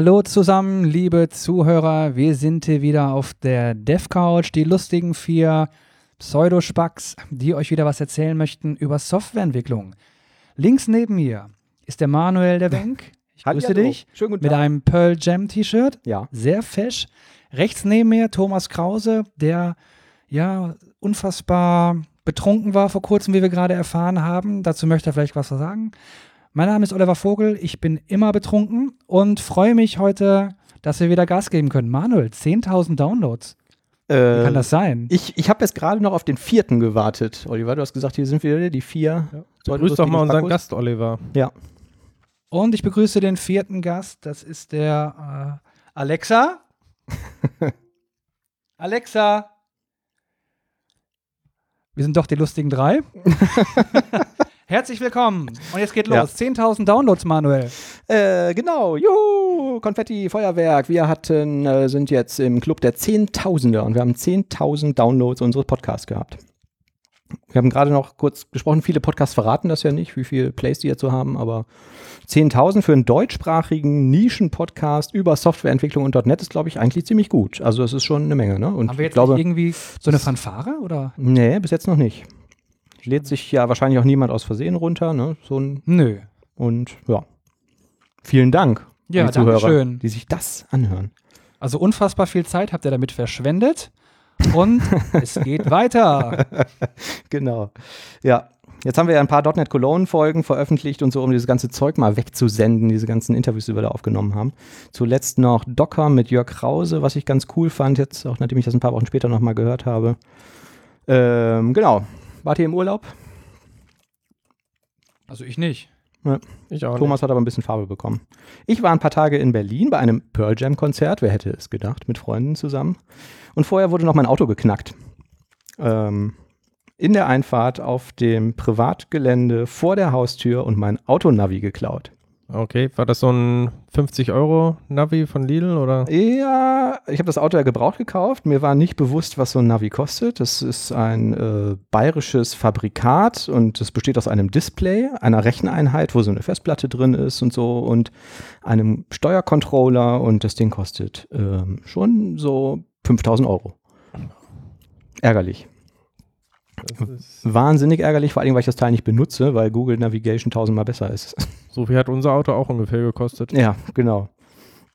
Hallo zusammen, liebe Zuhörer. Wir sind hier wieder auf der Dev Couch, die lustigen vier Pseudospacks, die euch wieder was erzählen möchten über Softwareentwicklung. Links neben mir ist der Manuel der Wenk. Ich grüße Hallihallo. dich Schönen guten mit Tag. einem Pearl Jam T-Shirt. Ja. Sehr fesch. Rechts neben mir Thomas Krause, der ja unfassbar betrunken war vor kurzem, wie wir gerade erfahren haben. Dazu möchte er vielleicht was sagen. Mein Name ist Oliver Vogel, ich bin immer betrunken und freue mich heute, dass wir wieder Gas geben können. Manuel, 10.000 Downloads. Wie Äh, kann das sein? ich ich habe jetzt gerade noch auf den vierten gewartet. Oliver, du hast gesagt, hier sind wir, die vier. Ja. Grüß doch mal unseren Gast, Oliver. Ja. Und ich begrüße den vierten Gast, das ist der äh, Alexa. Alexa. Wir sind doch die lustigen drei. Herzlich willkommen. Und jetzt geht los. Ja. 10.000 Downloads, Manuel. Äh, genau. Juhu, Konfetti, Feuerwerk. Wir hatten, äh, sind jetzt im Club der Zehntausender und wir haben 10.000 Downloads unseres Podcasts gehabt. Wir haben gerade noch kurz gesprochen, viele Podcasts verraten das ja nicht, wie viele Plays die jetzt so haben, aber 10.000 für einen deutschsprachigen Nischen-Podcast über Softwareentwicklung und .NET ist, glaube ich, eigentlich ziemlich gut. Also das ist schon eine Menge, ne? Und Haben wir jetzt glaube, irgendwie so eine Fanfare? Oder? Nee, bis jetzt noch nicht. Lädt sich ja wahrscheinlich auch niemand aus Versehen runter, ne? So ein, Nö. und ja. Vielen Dank, Ja, an die Zuhörer, danke schön. die sich das anhören. Also unfassbar viel Zeit habt ihr damit verschwendet. Und es geht weiter. Genau. Ja. Jetzt haben wir ja ein paar .NET Cologne Folgen veröffentlicht und so, um dieses ganze Zeug mal wegzusenden, diese ganzen Interviews, die wir da aufgenommen haben. Zuletzt noch Docker mit Jörg Krause, was ich ganz cool fand, jetzt auch nachdem ich das ein paar Wochen später nochmal gehört habe. Ähm, genau. Wart ihr im Urlaub? Also ich nicht. Ich auch Thomas hat aber ein bisschen Farbe bekommen. Ich war ein paar Tage in Berlin bei einem Pearl Jam Konzert, wer hätte es gedacht, mit Freunden zusammen. Und vorher wurde noch mein Auto geknackt. Ähm, in der Einfahrt auf dem Privatgelände vor der Haustür und mein Autonavi geklaut. Okay, war das so ein 50-Euro-Navi von Lidl oder? Ja, ich habe das Auto ja gebraucht gekauft. Mir war nicht bewusst, was so ein Navi kostet. Das ist ein äh, bayerisches Fabrikat und es besteht aus einem Display, einer Recheneinheit, wo so eine Festplatte drin ist und so und einem Steuercontroller und das Ding kostet ähm, schon so 5000 Euro. Ärgerlich. Wahnsinnig ärgerlich, vor allem, weil ich das Teil nicht benutze, weil Google Navigation tausendmal besser ist. so viel hat unser Auto auch ungefähr gekostet. Ja, genau.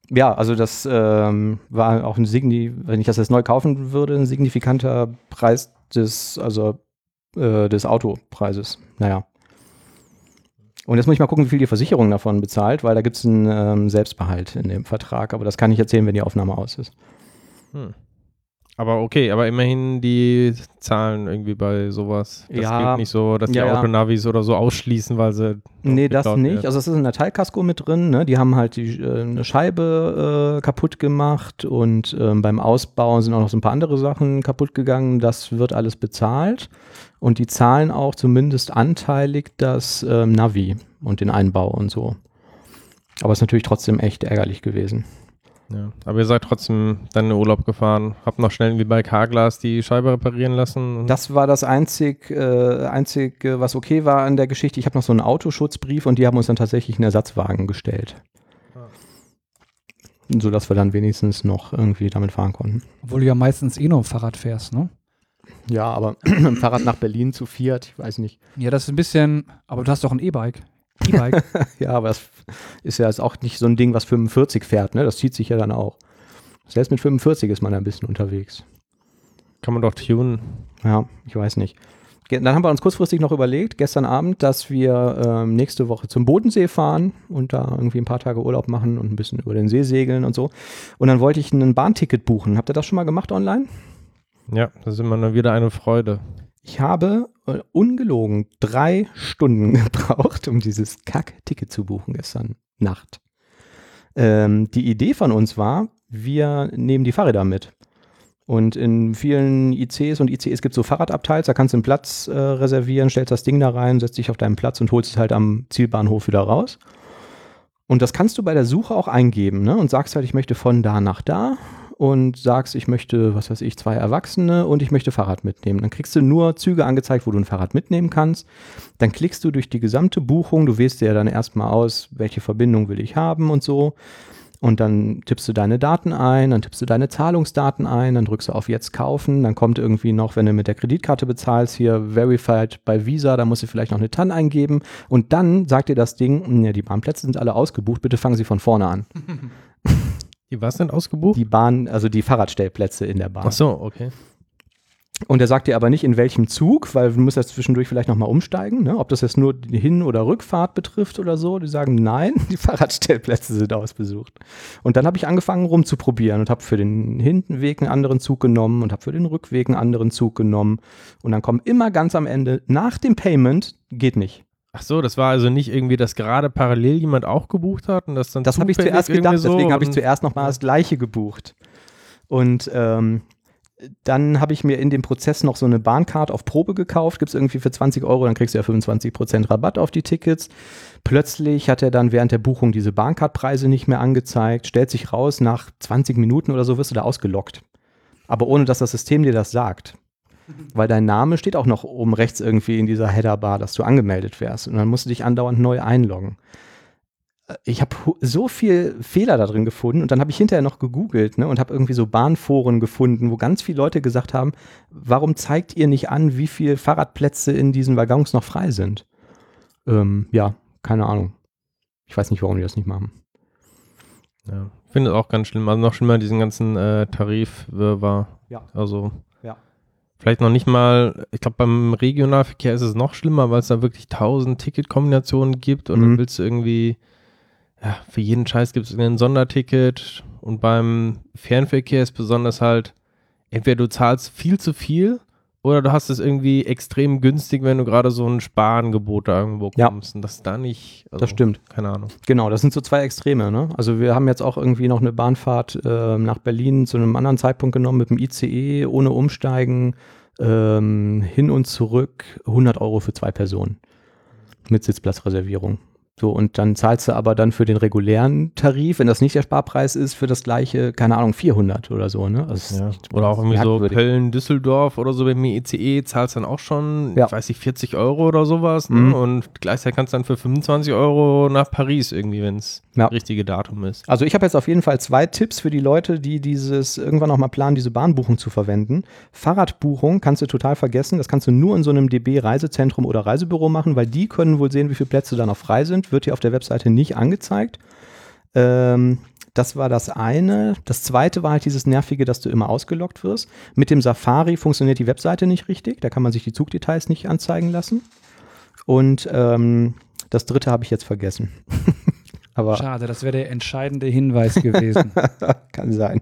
Ja, also das ähm, war auch ein Signi, wenn ich das jetzt neu kaufen würde, ein signifikanter Preis des, also äh, des Autopreises. Naja. Und jetzt muss ich mal gucken, wie viel die Versicherung davon bezahlt, weil da gibt es einen ähm, Selbstbehalt in dem Vertrag. Aber das kann ich erzählen, wenn die Aufnahme aus ist. Hm. Aber okay, aber immerhin die Zahlen irgendwie bei sowas. Das Ja. geht nicht so, dass die Ja. Autonavis oder so ausschließen, weil sie. Nee, das nicht. werden. Also es ist in der Teilkasko mit drin. Ne? Die haben halt die, äh, eine Scheibe äh, kaputt gemacht und ähm, beim Ausbau sind auch noch so ein paar andere Sachen kaputt gegangen. Das wird alles bezahlt und die zahlen auch zumindest anteilig das ähm, Navi und den Einbau und so. Aber es ist natürlich trotzdem echt ärgerlich gewesen. Ja. Aber ihr seid trotzdem dann in den Urlaub gefahren, habt noch schnell wie bei Carglass die Scheibe reparieren lassen. und- Das war das einzig, äh, einzig, äh, was okay war an der Geschichte. Ich habe noch so einen Autoschutzbrief und die haben uns dann tatsächlich einen Ersatzwagen gestellt. So dass wir dann wenigstens noch irgendwie damit fahren konnten. Obwohl du ja meistens eh nur Fahrrad fährst, ne? Ja, aber Fahrrad nach Berlin zu viert, ich weiß nicht. Ja, das ist ein bisschen. Aber du hast doch ein E-Bike. E-Bike. Ja, aber das ist ja jetzt auch nicht so ein Ding, was 45 fährt, ne? Das zieht sich ja dann auch. Selbst mit 45 ist man ein bisschen unterwegs. Kann man doch tunen. Ja, ich weiß nicht. Dann haben wir uns kurzfristig noch überlegt, gestern Abend, dass wir ähm, nächste Woche zum Bodensee fahren und da irgendwie ein paar Tage Urlaub machen und ein bisschen über den See segeln und so. Und dann wollte ich ein Bahnticket buchen. Habt ihr das schon mal gemacht online? Ja, das ist immer nur wieder eine Freude. Ich habe äh, ungelogen drei Stunden gebraucht, um dieses Kack-Ticket zu buchen gestern Nacht. Ähm, die Idee von uns war, wir nehmen die Fahrräder mit. Und in vielen ICs und ICEs gibt es so Fahrradabteils, da kannst du einen Platz äh, reservieren, stellst das Ding da rein, setzt dich auf deinen Platz und holst es halt am Zielbahnhof wieder raus. Und das kannst du bei der Suche auch eingeben ne? und sagst halt, ich möchte von da nach da und sagst, ich möchte, was weiß ich, zwei Erwachsene und ich möchte Fahrrad mitnehmen. Dann kriegst du nur Züge angezeigt, wo du ein Fahrrad mitnehmen kannst. Dann klickst du durch die gesamte Buchung. Du wählst dir ja dann erstmal aus, welche Verbindung will ich haben und so. Und dann tippst du deine Daten ein, dann tippst du deine Zahlungsdaten ein, dann drückst du auf Jetzt kaufen, dann kommt irgendwie noch, wenn du mit der Kreditkarte bezahlst, hier Verified bei Visa, da musst du vielleicht noch eine TAN eingeben und dann sagt dir das Ding, ja, die Bahnplätze sind alle ausgebucht, bitte fangen Sie von vorne an. Die was denn ausgebucht? Die Bahn, also die Fahrradstellplätze in der Bahn. Ach so, okay. Und er sagt dir aber nicht, in welchem Zug, weil du musst ja zwischendurch vielleicht nochmal umsteigen, ne? ob das jetzt nur die Hin- oder Rückfahrt betrifft oder so. Die sagen, nein, die Fahrradstellplätze sind ausbesucht. Und dann habe ich angefangen rumzuprobieren und habe für den Hintenweg einen anderen Zug genommen und habe für den Rückweg einen anderen Zug genommen. Und dann kommen immer ganz am Ende, nach dem Payment, geht nicht. Ach so, das war also nicht irgendwie, dass gerade parallel jemand auch gebucht hat und das dann Das habe ich zuerst gedacht, so deswegen habe ich zuerst nochmal das gleiche gebucht. Und ähm, dann habe ich mir in dem Prozess noch so eine Bahncard auf Probe gekauft, gibt es irgendwie für 20 Euro, dann kriegst du ja 25% Rabatt auf die Tickets. Plötzlich hat er dann während der Buchung diese Bahncard-Preise nicht mehr angezeigt, stellt sich raus, nach 20 Minuten oder so wirst du da ausgelockt. Aber ohne, dass das System dir das sagt. Weil dein Name steht auch noch oben rechts irgendwie in dieser Headerbar, dass du angemeldet wärst. Und dann musst du dich andauernd neu einloggen ich habe so viel Fehler da drin gefunden und dann habe ich hinterher noch gegoogelt ne, und habe irgendwie so Bahnforen gefunden, wo ganz viele Leute gesagt haben, warum zeigt ihr nicht an, wie viele Fahrradplätze in diesen Waggons noch frei sind? Ähm, ja, keine Ahnung. Ich weiß nicht, warum die das nicht machen. Ja, finde es auch ganz schlimm. Also noch schlimmer diesen ganzen äh, Tarifwirrwarr. Ja. Also. Vielleicht noch nicht mal, ich glaube beim Regionalverkehr ist es noch schlimmer, weil es da wirklich tausend Ticketkombinationen gibt und Mhm. dann willst du irgendwie, ja, für jeden Scheiß gibt es ein Sonderticket und beim Fernverkehr ist besonders halt, entweder du zahlst viel zu viel oder du hast es irgendwie extrem günstig, wenn du gerade so ein Sparangebot da irgendwo Ja. kommst und das da nicht, also, Das stimmt. keine Ahnung. Genau, das sind so zwei Extreme. Ne? Also wir haben jetzt auch irgendwie noch eine Bahnfahrt äh, nach Berlin zu einem anderen Zeitpunkt genommen mit dem ICE, ohne Umsteigen, ähm, hin und zurück, 100 Euro für zwei Personen mit Sitzplatzreservierung. So, und dann zahlst du aber dann für den regulären Tarif, wenn das nicht der Sparpreis ist, für das gleiche, keine Ahnung, 400 oder so. Ne? Also Ja. Oder auch irgendwie so. Köln, Düsseldorf oder so beim ICE zahlst dann auch schon, Ja. ich weiß nicht, 40 Euro oder sowas. Mhm. Ne? Und gleichzeitig kannst du dann für 25 Euro nach Paris irgendwie, wenn es Ja. das richtige Datum ist. Also ich habe jetzt auf jeden Fall zwei Tipps für die Leute, die dieses irgendwann noch mal planen, diese Bahnbuchung zu verwenden. Fahrradbuchung kannst du total vergessen. Das kannst du nur in so einem DB Reisezentrum oder Reisebüro machen, weil die können wohl sehen, wie viele Plätze da noch frei sind. Wird dir auf der Webseite nicht angezeigt. Ähm, das war das eine. Das zweite war halt dieses nervige, dass du immer ausgelockt wirst. Mit dem Safari funktioniert die Webseite nicht richtig. Da kann man sich die Zugdetails nicht anzeigen lassen. Und ähm, das dritte habe ich jetzt vergessen. Aber Schade, das wäre der entscheidende Hinweis gewesen. kann sein.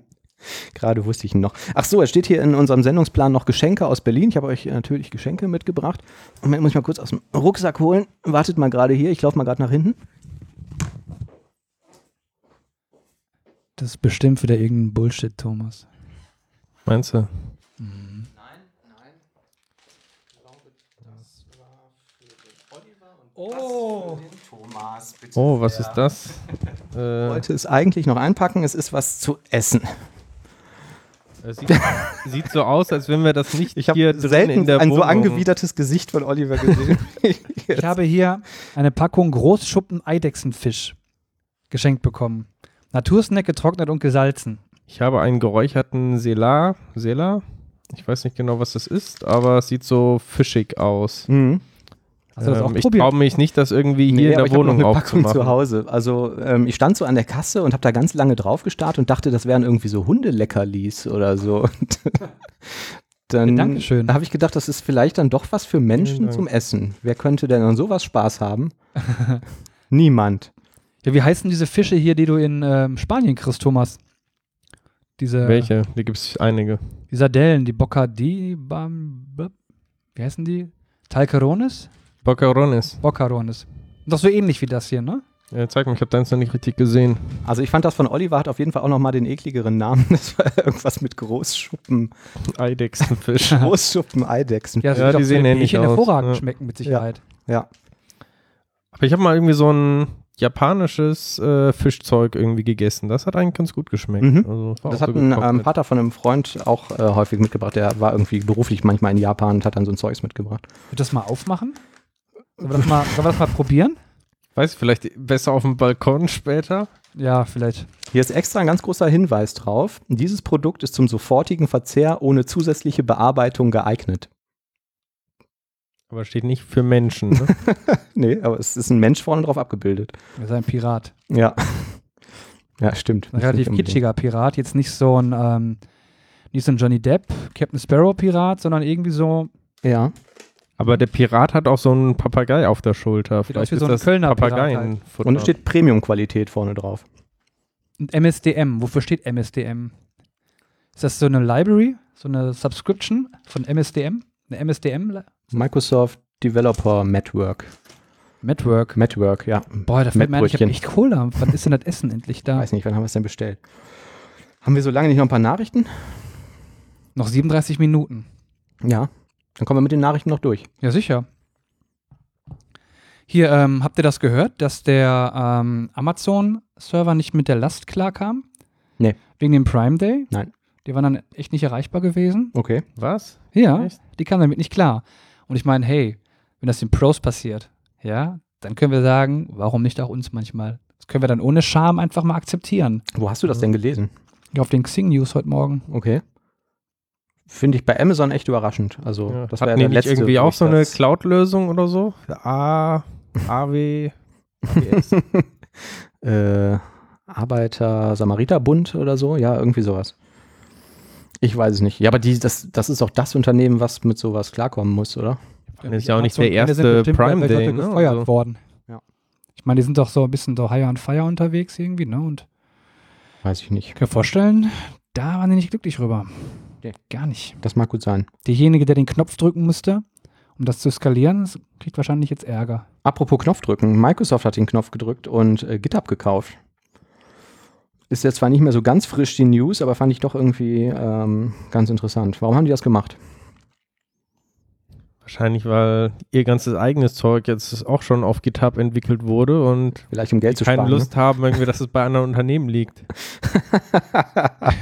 Gerade wusste ich ihn noch. Ach so, es steht hier in unserem Sendungsplan noch Geschenke aus Berlin. Ich habe euch natürlich Geschenke mitgebracht. Moment, muss ich mal kurz aus dem Rucksack holen. Wartet mal gerade hier. Ich laufe mal gerade nach hinten. Das ist bestimmt wieder irgendein Bullshit, Thomas. Meinst du? Oh, Thomas. Oh, was ist das? Ich äh, wollte es eigentlich noch einpacken. Es ist was zu essen. Es sieht, sieht so aus, als wenn wir das nicht Ich habe hier drin selten in der ein so Wohnung- angewidertes Gesicht von Oliver gesehen. ich habe hier eine Packung Großschuppen Eidechsenfisch geschenkt bekommen. Natursnack getrocknet und gesalzen. Ich habe einen geräucherten Sela. Sela? Ich weiß nicht genau, was das ist, aber es sieht so fischig aus. Mhm. Hast du das auch Ähm, ich traue mich nicht, das irgendwie hier Nee, in aber der ich habe noch Wohnung eine Packung zu Hause. Also ähm, ich stand so an der Kasse und habe da ganz lange drauf gestarrt und dachte, das wären irgendwie so Hundeleckerlis oder so. Und dann Ja, Dankeschön. habe ich gedacht, das ist vielleicht dann doch was für Menschen Dank. zum Essen. Wer könnte denn an sowas Spaß haben? Niemand. Ja, wie heißen diese Fische hier, die du in ähm, Spanien kriegst, Thomas? Diese, Welche? Hier gibt es einige. Die Sardellen, die Boccadi, Bam, Bam- wie heißen die? Talcarones? Bocarones. Boccarones. Doch so ähnlich wie das hier, ne? Ja, zeig mal, ich habe deins noch nicht richtig gesehen. Also ich fand das von Oliver hat auf jeden Fall auch nochmal den ekligeren Namen. Das war irgendwas mit Großschuppen. Eidechsenfisch. Großschuppen Eidechsen. das Ja, wird die sehen ähnlich aus, hervorragend ja. schmecken mit Sicherheit. Ja. Aber ich habe mal irgendwie so ein japanisches äh, Fischzeug irgendwie gegessen. Das hat eigentlich ganz gut geschmeckt. Mhm. Also, Das hat so ein ähm, Vater von einem Freund auch äh, häufig mitgebracht. Der war irgendwie beruflich manchmal in Japan und hat dann so ein Zeugs mitgebracht. Wird das mal aufmachen? Sollen wir das mal, sollen wir das mal probieren? Weiß ich, vielleicht besser auf dem Balkon später. Ja, vielleicht. Hier ist extra ein ganz großer Hinweis drauf. Dieses Produkt ist zum sofortigen Verzehr ohne zusätzliche Bearbeitung geeignet. Aber steht nicht für Menschen. Ne? nee, aber es ist ein Mensch vorne drauf abgebildet. Er ist ein Pirat. Ja. Ja, stimmt. Ein relativ kitschiger Pirat. Jetzt nicht so ein, ähm, nicht so ein Johnny Depp, Captain Sparrow Pirat, sondern irgendwie so. Ja. Aber der Pirat hat auch so einen Papagei auf der Schulter. Sieht aus Vielleicht wie ist so ein das Kölner Pirat Papageienfutter. Und es steht Premium-Qualität vorne drauf. Und MSDM. Wofür steht MSDM? Ist das so eine Library? So eine Subscription von MSDM? Eine MSDM? Microsoft Developer Network. Network. Network, ja. Boah, da fällt mir ein, ich habe echt Cola. Wann ist denn das Essen endlich da? Weiß nicht, wann haben wir es denn bestellt? Haben wir so lange nicht noch ein paar Nachrichten? Noch 37 Minuten. Ja. Dann kommen wir mit den Nachrichten noch durch. Ja, sicher. Hier, ähm, habt ihr das gehört, dass der ähm, Amazon-Server nicht mit der Last klarkam? Nee. Wegen dem Prime Day? Nein. Die waren dann echt nicht erreichbar gewesen? Okay. Was? Ja, Echt? die kamen damit nicht klar. Und ich meine, hey, wenn das den Pros passiert, ja, dann können wir sagen, warum nicht auch uns manchmal? Das können wir dann ohne Scham einfach mal akzeptieren. Wo hast du das denn gelesen? Ja, auf den Xing News heute Morgen. Okay. Finde ich bei Amazon echt überraschend. Also, Ja. das war ja nicht letzte. irgendwie auch so eine Cloud-Lösung oder so? A, AW, AWS. äh, Arbeiter-Samariter-Bund oder so. Ja, irgendwie sowas. Ich weiß es nicht. Ja, aber die, das, das ist auch das Unternehmen, was mit sowas klarkommen muss, oder? Das ist ja auch nicht der erste Prime Day, ne? gefeuert Also- worden. Ja. Ich meine, die sind doch so ein bisschen so higher on fire unterwegs irgendwie, ne? Und Weiß ich nicht. ich kann mir vorstellen, da waren die nicht glücklich rüber. Nee. Gar nicht. Das mag gut sein. Derjenige, der den Knopf drücken musste, um das zu skalieren, kriegt wahrscheinlich jetzt Ärger. Apropos Knopf drücken. Microsoft hat den Knopf gedrückt und äh, GitHub gekauft. Ist jetzt zwar nicht mehr so ganz frisch die News, aber fand ich doch irgendwie ähm, ganz interessant. Warum haben die das gemacht? Wahrscheinlich, weil ihr ganzes eigenes Zeug jetzt auch schon auf GitHub entwickelt wurde und Vielleicht um Geld zu keine sparen. Lust haben, irgendwie, dass es bei anderen Unternehmen liegt.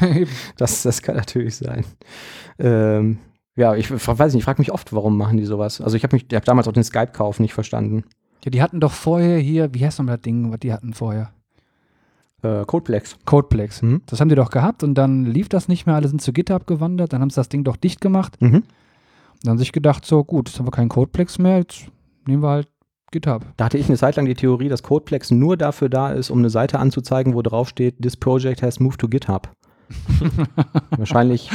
Ne? das, das kann natürlich sein. Ähm, ja, ich weiß nicht, ich frage mich oft, warum machen die sowas? Also ich habe mich, ich habe damals auch den Skype-Kauf nicht verstanden. Ja, die hatten doch vorher hier, wie heißt nochmal das Ding, was die hatten vorher? Äh, Codeplex. Codeplex. Mhm. Das haben die doch gehabt und dann lief das nicht mehr, alle sind zu GitHub gewandert, dann haben sie das Ding doch dicht gemacht Mhm. Dann sich gedacht, so gut, jetzt haben wir keinen Codeplex mehr, jetzt nehmen wir halt GitHub. Da hatte ich eine Zeit lang die Theorie, dass Codeplex nur dafür da ist, um eine Seite anzuzeigen, wo drauf steht, this project has moved to GitHub. Wahrscheinlich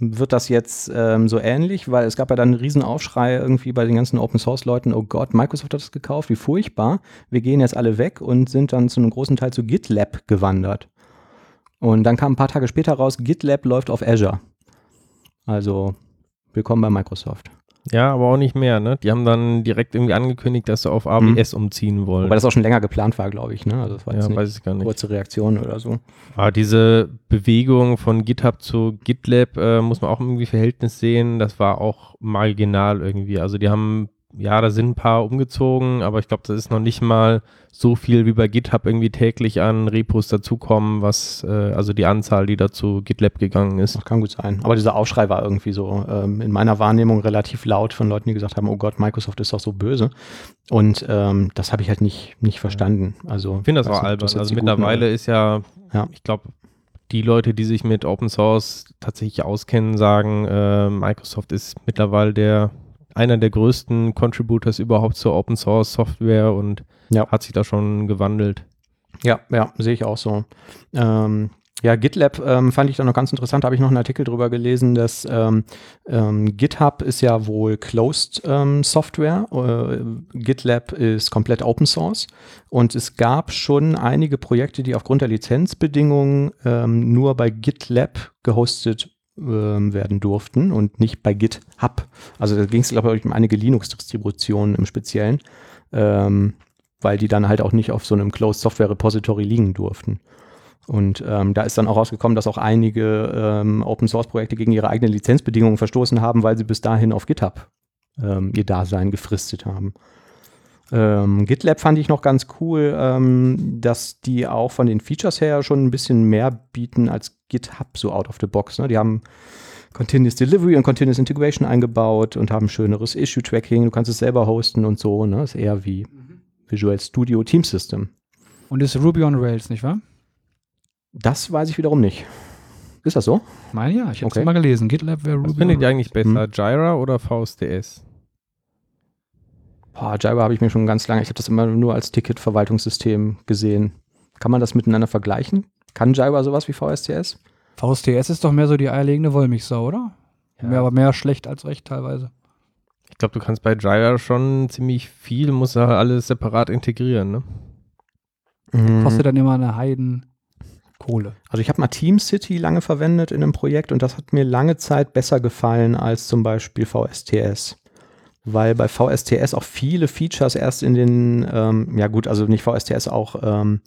wird das jetzt ähm, so ähnlich, weil es gab ja dann einen riesen Aufschrei irgendwie bei den ganzen Open Source Leuten, oh Gott, Microsoft hat das gekauft, wie furchtbar. Wir gehen jetzt alle weg und sind dann zu einem großen Teil zu GitLab gewandert. Und dann kam ein paar Tage später raus, GitLab läuft auf Azure. Also willkommen bei Microsoft. Ja, aber auch nicht mehr, ne? Die haben dann direkt irgendwie angekündigt, dass sie auf AWS umziehen wollen. Wobei das auch schon länger geplant war, glaube ich. Ne? Also das war jetzt ja, weiß ich gar nicht. kurze Reaktion oder so. Aber diese Bewegung von GitHub zu GitLab äh, muss man auch irgendwie Verhältnis sehen. Das war auch marginal irgendwie. Also die haben, ja, da sind ein paar umgezogen, aber ich glaube, das ist noch nicht mal so viel wie bei GitHub irgendwie täglich an Repos dazukommen, was, äh, also die Anzahl, die da zu GitLab gegangen ist. Das kann gut sein. Aber dieser Aufschrei war irgendwie so ähm, in meiner Wahrnehmung relativ laut von Leuten, die gesagt haben, oh Gott, Microsoft ist doch so böse. Und ähm, das habe ich halt nicht, nicht verstanden. Also Ich finde das auch albern. jetzt Also Guten mittlerweile oder- ist ja, Ja. ich glaube, die Leute, die sich mit Open Source tatsächlich auskennen, sagen, äh, Microsoft ist mittlerweile der einer der größten Contributors überhaupt zur Open Source Software und Ja. hat sich da schon gewandelt. Ja, ja, sehe ich auch so. Ähm, ja, GitLab ähm, fand ich dann noch ganz interessant. Da habe ich noch einen Artikel drüber gelesen, dass ähm, ähm, GitHub ist ja wohl Closed ähm, Software. Äh, GitLab ist komplett Open Source. Und es gab schon einige Projekte, die aufgrund der Lizenzbedingungen ähm, nur bei GitLab gehostet werden durften und nicht bei GitHub. Also da ging es, glaube ich, um einige Linux-Distributionen im Speziellen. Ähm, weil die dann halt auch nicht auf so einem Closed Software Repository liegen durften. Und ähm, da ist dann auch rausgekommen, dass auch einige ähm, Open Source Projekte gegen ihre eigenen Lizenzbedingungen verstoßen haben, weil sie bis dahin auf GitHub ähm, ihr Dasein gefristet haben. Ähm, GitLab fand ich noch ganz cool, ähm, dass die auch von den Features her schon ein bisschen mehr bieten als GitHub so out of the box. Ne? Die haben Continuous Delivery und Continuous Integration eingebaut und haben schöneres Issue Tracking. Du kannst es selber hosten und so. Ne? Ist eher wie Visual Studio Team System. Und ist Ruby on Rails, nicht wahr? Das weiß ich wiederum nicht. Ist das so? Ich meine ja, ich habe es Okay. mal gelesen. GitLab wäre Ruby Was findet ihr eigentlich besser, Hm. Jira oder VSTS? Boah, Jira habe ich mir schon ganz lange, ich habe das immer nur als Ticket-Verwaltungssystem gesehen. Kann man das miteinander vergleichen? Kann Jira sowas wie VSTS? VSTS ist doch mehr so die eierlegende Wollmilchsau, oder? Mehr, aber mehr schlecht als recht teilweise. Ich glaube, du kannst bei Jira schon ziemlich viel, musst du halt alles separat integrieren, ne? Mhm. Kostet dann immer eine Heiden Kohle. Also ich habe mal TeamCity lange verwendet in einem Projekt und das hat mir lange Zeit besser gefallen als zum Beispiel VSTS. Weil bei VSTS auch viele Features erst in den, ähm, ja gut, also nicht VSTS, auch, ähm,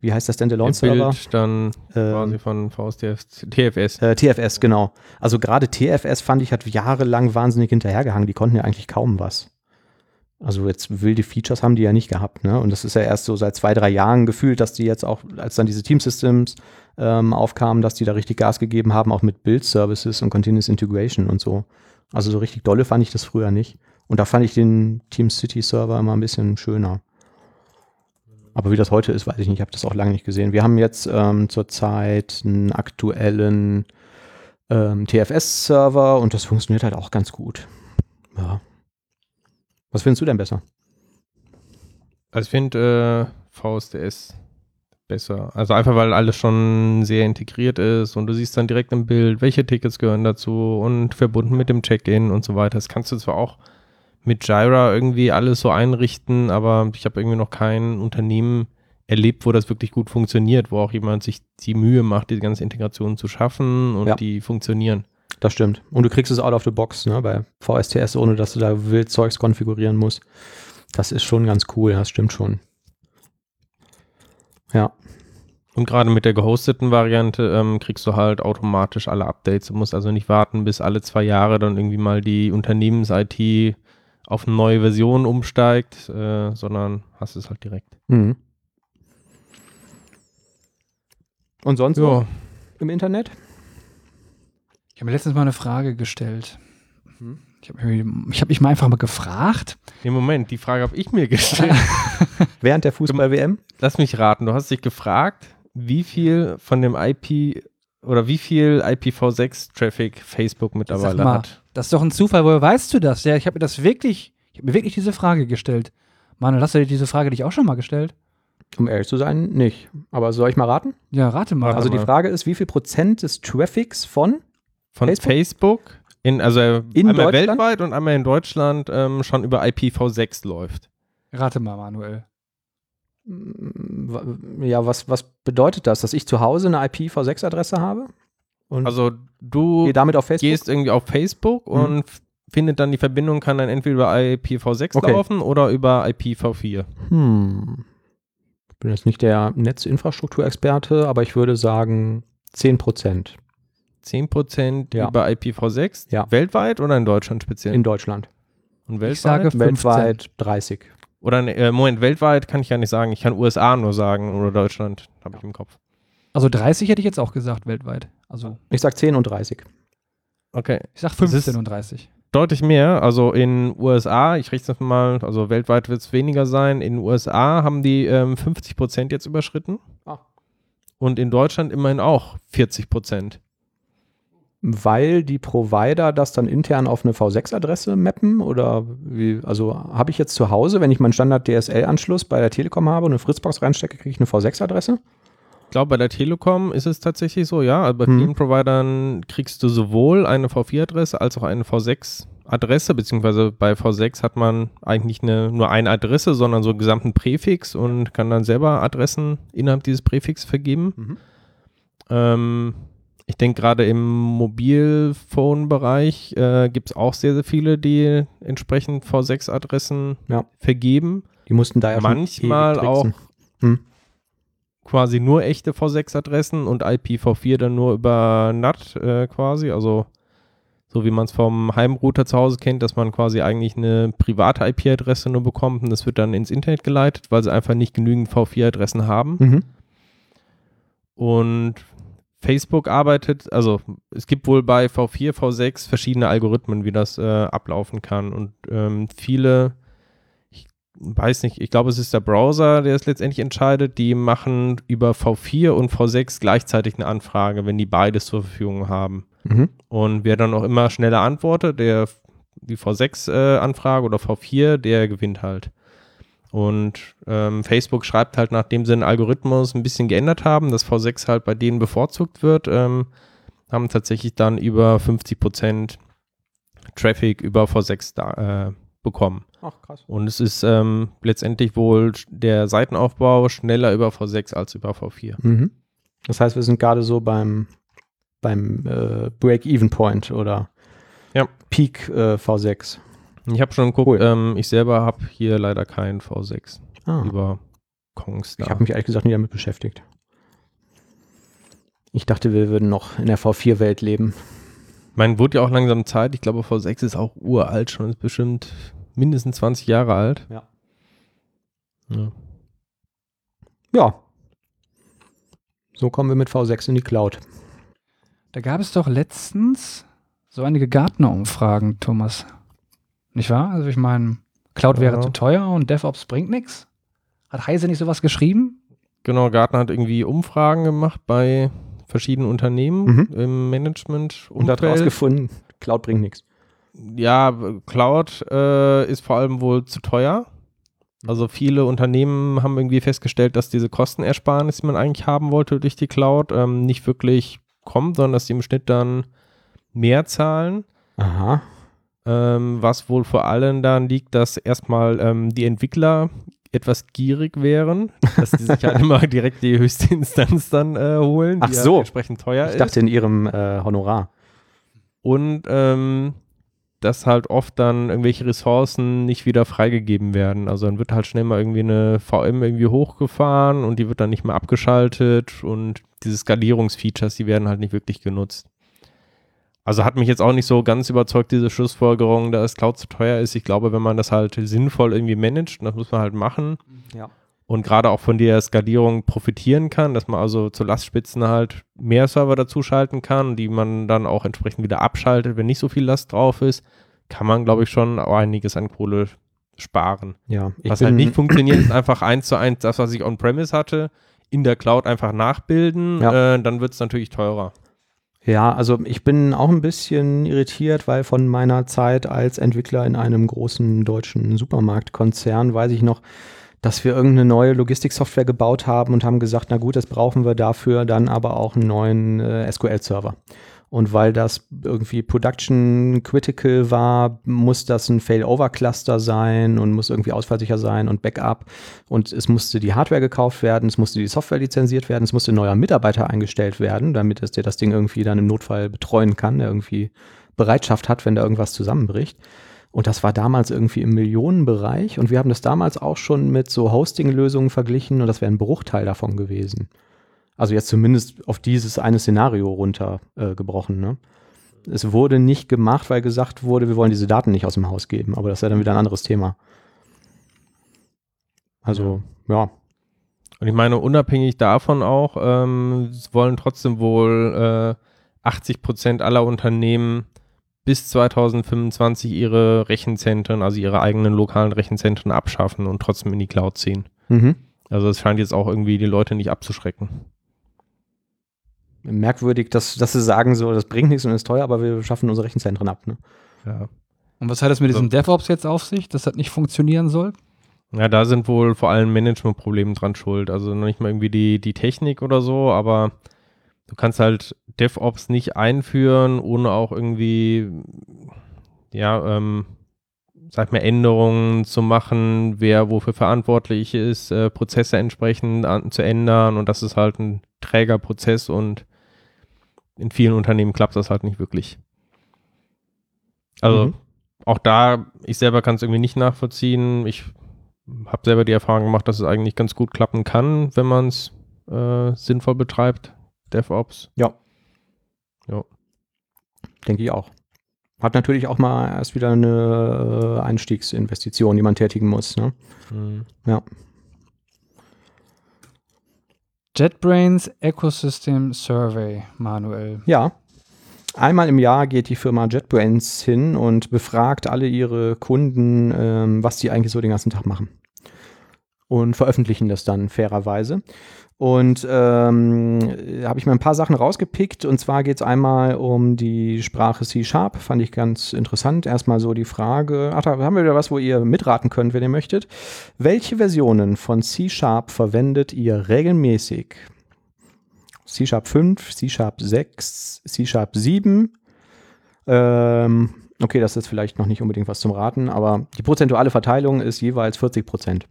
wie heißt das Standalone-Server? Dann quasi Ähm, von VSTS, TFS. äh, TFS, genau. Also gerade TFS fand ich, hat jahrelang wahnsinnig hinterhergehangen. Die konnten ja eigentlich kaum was. Also jetzt wilde Features haben die ja nicht gehabt, ne? Und das ist ja erst so seit zwei, drei Jahren gefühlt, dass die jetzt auch, als dann diese Team Systems ähm, aufkamen, dass die da richtig Gas gegeben haben, auch mit Build Services und Continuous Integration und so. Also so richtig dolle fand ich das früher nicht. Und da fand ich den Team City Server immer ein bisschen schöner. Aber wie das heute ist, weiß ich nicht. Ich habe das auch lange nicht gesehen. Wir haben jetzt ähm, zurzeit einen aktuellen ähm, TFS-Server und das funktioniert halt auch ganz gut. Ja. Was findest du denn besser? Also ich finde äh, VSTS besser. Also einfach, weil alles schon sehr integriert ist und du siehst dann direkt im Bild, welche Tickets gehören dazu und verbunden mit dem Check-in und so weiter. Das kannst du zwar auch mit Jira irgendwie alles so einrichten, aber ich habe irgendwie noch kein Unternehmen erlebt, wo das wirklich gut funktioniert, wo auch jemand sich die Mühe macht, die ganze Integration zu schaffen und Ja. die funktionieren. Das stimmt. Und du kriegst es out of the box, ne, bei VSTS, ohne dass du da wild Zeugs konfigurieren musst. Das ist schon ganz cool, das stimmt schon. Ja. Und gerade mit der gehosteten Variante ähm, kriegst du halt automatisch alle Updates. Du musst also nicht warten, bis alle zwei Jahre dann irgendwie mal die Unternehmens-IT auf eine neue Version umsteigt, äh, sondern hast es halt direkt. Mhm. Und sonst Ja, noch im Internet? Ich habe mir letztens mal eine Frage gestellt. Ich habe mich, ich hab mich mal einfach mal gefragt. im Moment, die Frage habe ich mir gestellt. Während der Fußball-WM? Lass mich raten, du hast dich gefragt, wie viel von dem IP oder wie viel IPv6-Traffic Facebook mittlerweile mal. hat. Das ist doch ein Zufall. Woher weißt du das? Ja, ich habe mir das wirklich, ich habe mir wirklich diese Frage gestellt. Manuel, hast du dir diese Frage dich auch schon mal gestellt? Um ehrlich zu sein, nicht. Aber soll ich mal raten? Ja, rate mal. Also die mal. Frage ist, wie viel Prozent des Traffics von Von Facebook? Facebook, in, also In einmal Deutschland? weltweit und einmal in Deutschland ähm, schon über IPv6 läuft. rate mal, Manuel. Ja, was, was bedeutet das? Dass ich zu Hause eine IPv6-Adresse habe? Und Also du damit auf Facebook? gehst irgendwie auf Facebook Mhm. und findet dann die Verbindung, kann dann entweder über IPv6 Okay. laufen oder über IPv4. Hm. Ich bin jetzt nicht der Netzinfrastrukturexperte, aber ich würde sagen 10 Prozent 10% Ja. über IPv6, Ja. weltweit oder in Deutschland speziell? in Deutschland. und weltweit? Ich sage 15. Weltweit 30. oder ne, äh, Moment, weltweit kann ich ja nicht sagen. Ich kann USA nur sagen oder Deutschland, habe ich im Kopf. Also 30 hätte ich jetzt auch gesagt, weltweit. Also Ich sag 10 und 30. Okay. ich sag Das 15 ist- und 30. Deutlich mehr, also in USA, ich rechne das mal, also weltweit wird es weniger sein. In USA haben die ähm, 50% jetzt überschritten. Ah. Und in Deutschland immerhin auch 40%. Weil die Provider das dann intern auf eine V6-Adresse mappen? Oder wie, also habe ich jetzt zu Hause, wenn ich meinen Standard-DSL-Anschluss bei der Telekom habe und eine Fritzbox reinstecke, kriege ich eine V6-Adresse? Ich glaube, bei der Telekom ist es tatsächlich so, ja. Also bei Mhm. vielen Providern kriegst du sowohl eine V4-Adresse als auch eine V6-Adresse, beziehungsweise bei V6 hat man eigentlich eine, nur eine Adresse, sondern so einen gesamten Präfix und kann dann selber Adressen innerhalb dieses Präfix vergeben. Mhm. Ähm, ich denke, gerade im Mobilphone-Bereich äh, gibt es auch sehr, sehr viele, die entsprechend V6-Adressen Ja. vergeben. Die mussten da ja Manchmal ewig auch tricksen. Hm. quasi nur echte V6-Adressen und IPv4 dann nur über NAT äh, quasi. Also so wie man es vom Heimrouter zu Hause kennt, dass man quasi eigentlich eine private IP-Adresse nur bekommt und das wird dann ins Internet geleitet, weil sie einfach nicht genügend V4-Adressen haben. Mhm. Und Facebook arbeitet, also es gibt wohl bei V4, V6 verschiedene Algorithmen, wie das äh, ablaufen kann. Und ähm, viele, ich weiß nicht, ich glaube, es ist der Browser, der es letztendlich entscheidet. Die machen über V4 und V6 gleichzeitig eine Anfrage, wenn die beides zur Verfügung haben. Mhm. Und wer dann auch immer schneller antwortet, der die V6-Anfrage oder V4, der gewinnt halt. Und ähm, Facebook schreibt halt, nachdem sie den Algorithmus ein bisschen geändert haben, dass V6 halt bei denen bevorzugt wird, ähm, haben tatsächlich dann über 50% Traffic über V6 da, äh, bekommen. Ach, krass. Und es ist ähm, letztendlich wohl der Seitenaufbau schneller über V6 als über V4. Mhm. Das heißt, wir sind gerade so beim, beim äh, Break-Even-Point oder Ja. Peak äh, V6. Ich habe schon geguckt, Cool. ähm, ich selber habe hier leider keinen V6 Ah, über Kongstar. ich habe mich ehrlich gesagt nie damit beschäftigt. Ich dachte, wir würden noch in der V4-Welt leben. Ich meine, wurde ja auch langsam Zeit. Ich glaube, V6 ist auch uralt schon, ist bestimmt mindestens 20 Jahre alt. Ja. Ja. Ja. So kommen wir mit V6 in die Cloud. Da gab es doch letztens so einige Gartner-Umfragen, Thomas. Nicht wahr? Also ich meine, Cloud wäre Ja. zu teuer und DevOps bringt nichts. Hat Heise nicht sowas geschrieben? Genau, Gartner hat irgendwie Umfragen gemacht bei verschiedenen Unternehmen Mhm. im Management Und hat rausgefunden, Cloud bringt nichts. Ja, Cloud äh, ist vor allem wohl zu teuer. Also viele Unternehmen haben irgendwie festgestellt, dass diese Kostenersparnis, die man eigentlich haben wollte durch die Cloud, ähm, nicht wirklich kommt, sondern dass sie im Schnitt dann mehr zahlen. Aha. Ähm, was wohl vor allem daran liegt, dass erstmal ähm, die Entwickler etwas gierig wären, dass die sich halt immer direkt die höchste Instanz dann äh, holen, Ach die so. halt entsprechend teuer Ich ist. dachte in ihrem äh, Honorar. Und ähm, dass halt oft dann irgendwelche Ressourcen nicht wieder freigegeben werden. Also dann wird halt schnell mal irgendwie eine VM irgendwie hochgefahren und die wird dann nicht mehr abgeschaltet und diese Skalierungsfeatures, die werden halt nicht wirklich genutzt. Also hat mich jetzt auch nicht so ganz überzeugt, diese Schlussfolgerung, dass Cloud zu teuer ist. Ich glaube, wenn man das halt sinnvoll irgendwie managt, und das muss man halt machen, Ja. und gerade auch von der Skalierung profitieren kann, dass man also zu Lastspitzen halt mehr Server dazuschalten kann, die man dann auch entsprechend wieder abschaltet, wenn nicht so viel Last drauf ist, kann man, glaube ich, schon auch einiges an Kohle sparen. Ja. Ich was halt nicht funktioniert, ist einfach eins zu eins das, was ich on-premise hatte, in der Cloud einfach nachbilden, Ja. äh, dann wird es natürlich teurer. Ja, also ich bin auch ein bisschen irritiert, weil von meiner Zeit als Entwickler in einem großen deutschen Supermarktkonzern weiß ich noch, dass wir irgendeine neue Logistiksoftware gebaut haben und haben gesagt, na gut, das brauchen wir dafür dann aber auch einen neuen äh, SQL-Server. Und weil das irgendwie Production Critical war, muss das ein Failover-Cluster sein und muss irgendwie ausfallsicher sein und Backup. Und es musste die Hardware gekauft werden, es musste die Software lizenziert werden, es musste ein neuer Mitarbeiter eingestellt werden, damit es der das Ding irgendwie dann im Notfall betreuen kann, der irgendwie Bereitschaft hat, wenn da irgendwas zusammenbricht. Und das war damals irgendwie im Millionenbereich und wir haben das damals auch schon mit so Hosting-Lösungen verglichen und das wäre ein Bruchteil davon gewesen. Also jetzt zumindest auf dieses eine Szenario runtergebrochen. Äh, ne? Es wurde nicht gemacht, weil gesagt wurde, wir wollen diese Daten nicht aus dem Haus geben, aber das ist ja dann wieder ein anderes Thema. Also, ja. Und ich meine, unabhängig davon auch, ähm, wollen trotzdem wohl äh, 80 Prozent aller Unternehmen bis 2025 ihre Rechenzentren, also ihre eigenen lokalen Rechenzentren abschaffen und trotzdem in die Cloud ziehen. Mhm. Also es scheint jetzt auch irgendwie die Leute nicht abzuschrecken. Merkwürdig, dass, dass sie sagen, so, das bringt nichts und ist teuer, aber wir schaffen unsere Rechenzentren ab. Ne? Ja. Und was hat das mit diesem. DevOps jetzt auf sich, dass das nicht funktionieren soll? Ja, da sind wohl vor allem Managementprobleme dran schuld. Also noch nicht mal irgendwie die, die Technik oder so, aber du kannst halt DevOps nicht einführen, ohne auch irgendwie, ja, ähm, sag mal, Änderungen zu machen, wer wofür verantwortlich ist, äh, Prozesse entsprechend an, zu ändern und das ist halt ein träger Prozess und in vielen Unternehmen klappt das halt nicht wirklich. Also Mhm. auch da, ich selber kann es irgendwie nicht nachvollziehen. Ich habe selber die Erfahrung gemacht, dass es eigentlich ganz gut klappen kann, wenn man es äh, sinnvoll betreibt, DevOps. Denke ich auch. Hat natürlich auch mal erst wieder eine äh, Einstiegsinvestition, die man tätigen muss. Ne? Hm. Ja. JetBrains Ecosystem Survey, Manuel. Ja. Einmal im Jahr geht die Firma JetBrains hin und befragt alle ihre Kunden, ähm, was die eigentlich so den ganzen Tag machen. Und veröffentlichen das dann fairerweise. Und ähm, habe ich mir ein paar Sachen rausgepickt. Und zwar geht es einmal um die Sprache C-Sharp. Fand ich ganz interessant. Erstmal so die Frage, ach, da haben wir wieder was, wo ihr mitraten könnt, wenn ihr möchtet. Welche Versionen von C-Sharp verwendet ihr regelmäßig? C-Sharp 5, C-Sharp 6, C-Sharp 7. Ähm, okay, das ist vielleicht noch nicht unbedingt was zum Raten, aber die prozentuale Verteilung ist jeweils 40 Prozent.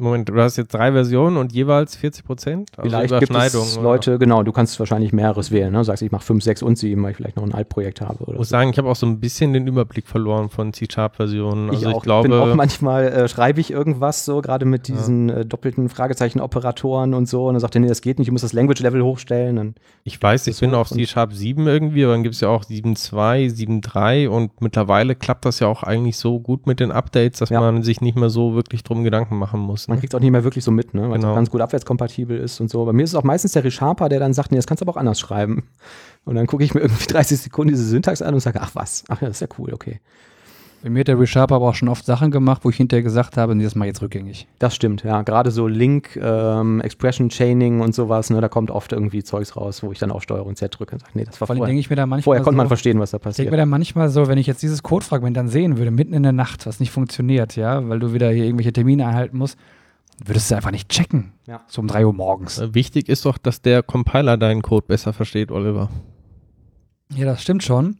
Moment, du hast jetzt drei Versionen und jeweils 40 Prozent? Also vielleicht gibt es Leute, genau, du kannst wahrscheinlich mehreres wählen. Ne? Sagst, ich mache 5, 6 und 7, weil ich vielleicht noch ein Altprojekt habe. ich muss so. sagen, ich habe auch so ein bisschen den Überblick verloren von C-Sharp-Versionen. Also ich, auch. ich glaube, bin auch manchmal äh, schreibe ich irgendwas so, gerade mit diesen ja. äh, doppelten Fragezeichen-Operatoren und so. Und dann sagt er, nee, das geht nicht, ich muss das Language-Level hochstellen. Dann ich weiß, ich bin auf C-Sharp 7 irgendwie, aber dann gibt es ja auch 7.2, 7.3 und mittlerweile klappt das ja auch eigentlich so gut mit den Updates, dass ja. man sich nicht mehr so wirklich drum Gedanken machen muss. Man kriegt es auch nicht mehr wirklich so mit, ne? weil genau. es ganz gut abwärtskompatibel ist und so. Bei mir ist es auch meistens der Resharper, der dann sagt, nee, das kannst du aber auch anders schreiben. Und dann gucke ich mir irgendwie 30 Sekunden diese Syntax an und sage, ach was, ach ja, das ist ja cool, okay. Bei mir hat der ReSharper aber auch schon oft Sachen gemacht, wo ich hinterher gesagt habe, nee, das mache ich jetzt rückgängig. Das stimmt, ja. Gerade so Link, ähm, Expression Chaining und sowas, ne, da kommt oft irgendwie Zeugs raus, wo ich dann auf Steuerung Z drücke und sage, nee, das war Vor allem denke ich mir da manchmal Vorher konnte so, man verstehen, was da passiert. Ich denke mir da manchmal so, wenn ich jetzt dieses Codefragment dann sehen würde, mitten in der Nacht, was nicht funktioniert, ja, weil du wieder hier irgendwelche Termine einhalten musst, würdest du einfach nicht checken. Ja. So um 3 Uhr morgens. Äh, wichtig ist doch, dass der Compiler deinen Code besser versteht, Oliver. Ja, das stimmt schon.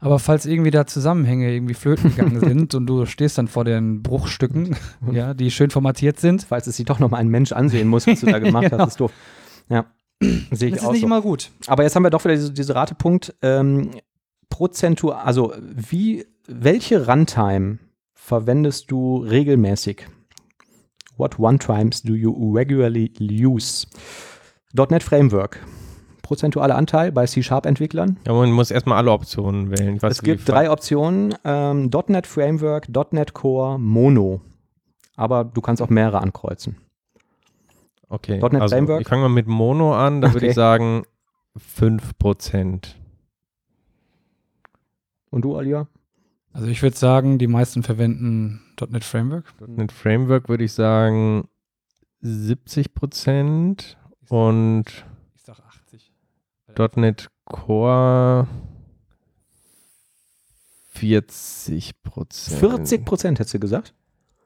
Aber falls irgendwie da Zusammenhänge irgendwie flöten gegangen sind und du stehst dann vor den Bruchstücken, ja, die schön formatiert sind. Falls es sich doch noch mal ein Mensch ansehen muss, was du da gemacht genau. hast, ist doof. Ja, sehe ich das ist nicht so. immer gut. Aber jetzt haben wir doch wieder diese, diese Ratepunkt. Ähm, prozentual, also wie, welche Runtime verwendest du regelmäßig? What one-times do you regularly use? .NET Framework. Prozentualer Anteil bei C-Sharp-Entwicklern? Ja, man muss erstmal alle Optionen wählen. es gibt drei Optionen. Ähm, .NET Framework, .NET Core, Mono. Aber du kannst auch mehrere ankreuzen. Okay, .NET also Framework? ich fange mal mit Mono an. Da okay. würde ich sagen 5%. Und du, Alia? Also ich würde sagen, die meisten verwenden .NET Framework. .NET Framework würde ich sagen 70 Prozent und ich sag 80. .NET Core 40 Prozent. 40 Prozent, hättest du gesagt?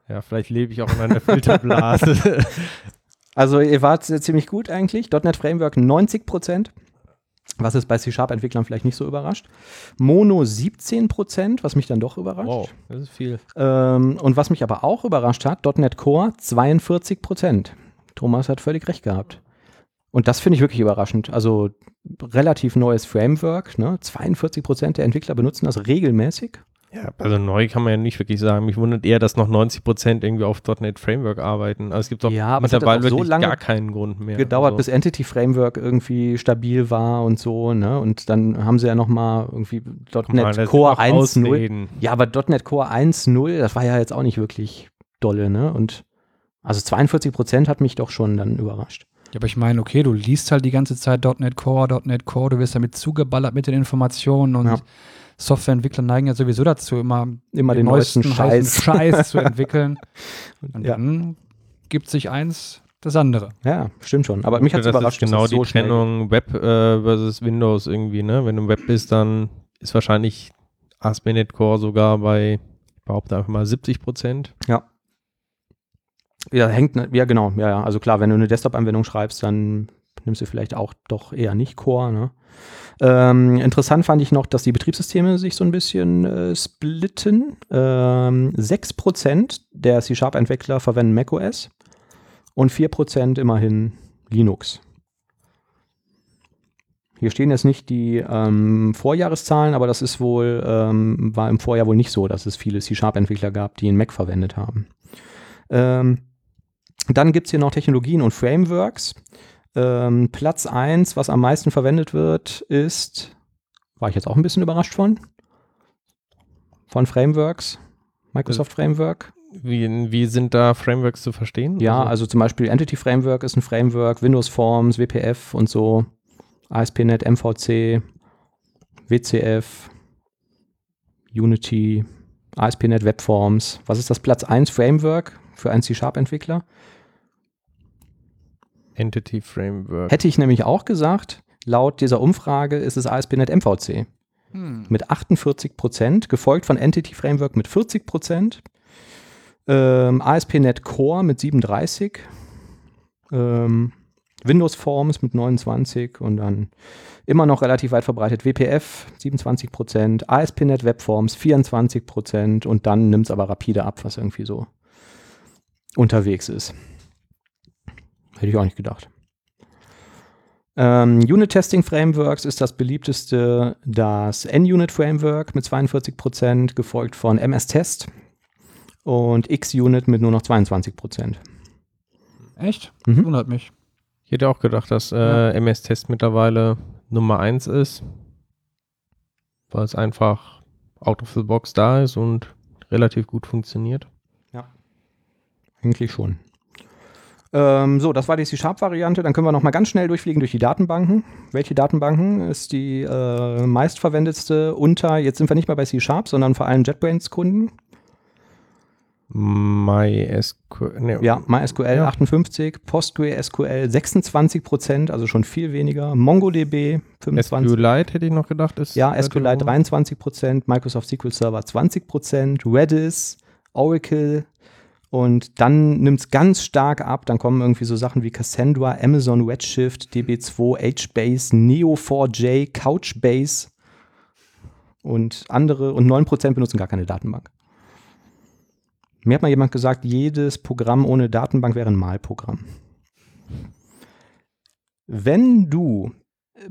Ja, vielleicht lebe ich auch in einer Filterblase. also ihr wart ziemlich gut eigentlich. .NET Framework 90 Prozent was es bei C-Sharp-Entwicklern vielleicht nicht so überrascht. Mono 17 Prozent, was mich dann doch überrascht. Wow, das ist viel. Ähm, und was mich aber auch überrascht hat, .NET Core 42 Prozent. Thomas hat völlig recht gehabt. Und das finde ich wirklich überraschend. Also relativ neues Framework. Ne? 42 Prozent der Entwickler benutzen das regelmäßig. Ja, also neu kann man ja nicht wirklich sagen. Mich wundert eher, dass noch 90 Prozent irgendwie auf .NET Framework arbeiten. Also es gibt doch ja, mittlerweile wirklich so lange gar keinen Grund mehr. Gedauert, also. bis Entity Framework irgendwie stabil war und so, ne? Und dann haben sie ja noch mal irgendwie .NET Core 1.0. Ja, aber .NET Core 1.0, das war ja jetzt auch nicht wirklich dolle, ne? Und also 42 Prozent hat mich doch schon dann überrascht. Ja, aber ich meine, okay, du liest halt die ganze Zeit .NET Core, .NET Core, du wirst damit zugeballert mit den Informationen und ja Softwareentwickler neigen ja sowieso dazu, immer, immer den, den neuesten, neuesten Scheiß. Scheiß zu entwickeln. Und ja. dann gibt sich eins das andere. Ja, stimmt schon. Aber mich hat es überrascht. Ist genau die so Trennung Web äh, versus Windows irgendwie, ne? Wenn du im Web bist, dann ist wahrscheinlich ASP.NET Core sogar bei, ich behaupte einfach mal 70 Prozent. Ja. Ja, hängt, ne, ja genau, ja, ja. Also klar, wenn du eine Desktop-Anwendung schreibst, dann nimmst du vielleicht auch doch eher nicht Core, ne? Ähm, interessant fand ich noch, dass die Betriebssysteme sich so ein bisschen äh, splitten. Ähm, 6% der C-Sharp-Entwickler verwenden macOS und 4% immerhin Linux. Hier stehen jetzt nicht die ähm, Vorjahreszahlen, aber das ist wohl, ähm, war im Vorjahr wohl nicht so, dass es viele C-Sharp-Entwickler gab, die einen Mac verwendet haben. Ähm, dann gibt es hier noch Technologien und Frameworks. Ähm, Platz 1, was am meisten verwendet wird, ist, war ich jetzt auch ein bisschen überrascht von, von Frameworks, Microsoft äh, Framework. Wie, wie sind da Frameworks zu verstehen? Ja, also, also zum Beispiel Entity Framework ist ein Framework, Windows Forms, WPF und so, ASP.NET, MVC, WCF, Unity, ASP.NET Web Forms. Was ist das Platz 1 Framework? für einen C-Sharp-Entwickler. Entity Framework. Hätte ich nämlich auch gesagt, laut dieser Umfrage ist es ASP.NET MVC Hm. mit 48 Prozent, gefolgt von Entity Framework mit 40 Prozent, ähm, ASP.NET Core mit 37, ähm, Windows Forms mit 29 und dann immer noch relativ weit verbreitet WPF 27 Prozent, ASP.NET Web Forms 24 Prozent und dann nimmt es aber rapide ab, was irgendwie so unterwegs ist. Hätte ich auch nicht gedacht. Ähm, Unit Testing Frameworks ist das beliebteste das NUnit Framework mit 42 Prozent, gefolgt von MS Test und XUnit mit nur noch 22 Prozent. Echt? Mhm. Wundert mich. Ich hätte auch gedacht, dass äh, Ja. MS-Test mittlerweile Nummer 1 ist, weil es einfach out of the box da ist und relativ gut funktioniert. Eigentlich schon. Ähm, so, das war die C-Sharp-Variante. Dann können wir noch mal ganz schnell durchfliegen durch die Datenbanken. Welche Datenbanken ist die äh, meistverwendetste unter, jetzt sind wir nicht mehr bei C-Sharp, sondern vor allem JetBrains-Kunden? MySQL. Nee, Ja, MySQL Ja. 58, PostgreSQL 26 Prozent, also schon viel weniger. MongoDB 25 SQLite hätte ich noch gedacht. Ist Ja, SQLite hoch. 23 Prozent, Microsoft SQL Server 20 Prozent, Redis, Oracle und dann nimmt es ganz stark ab. Dann kommen irgendwie so Sachen wie Cassandra, Amazon Redshift, DB2, HBase, Neo4j, Couchbase und andere und 9 Prozent benutzen gar keine Datenbank. Mir hat mal jemand gesagt, jedes Programm ohne Datenbank wäre ein Malprogramm. Wenn du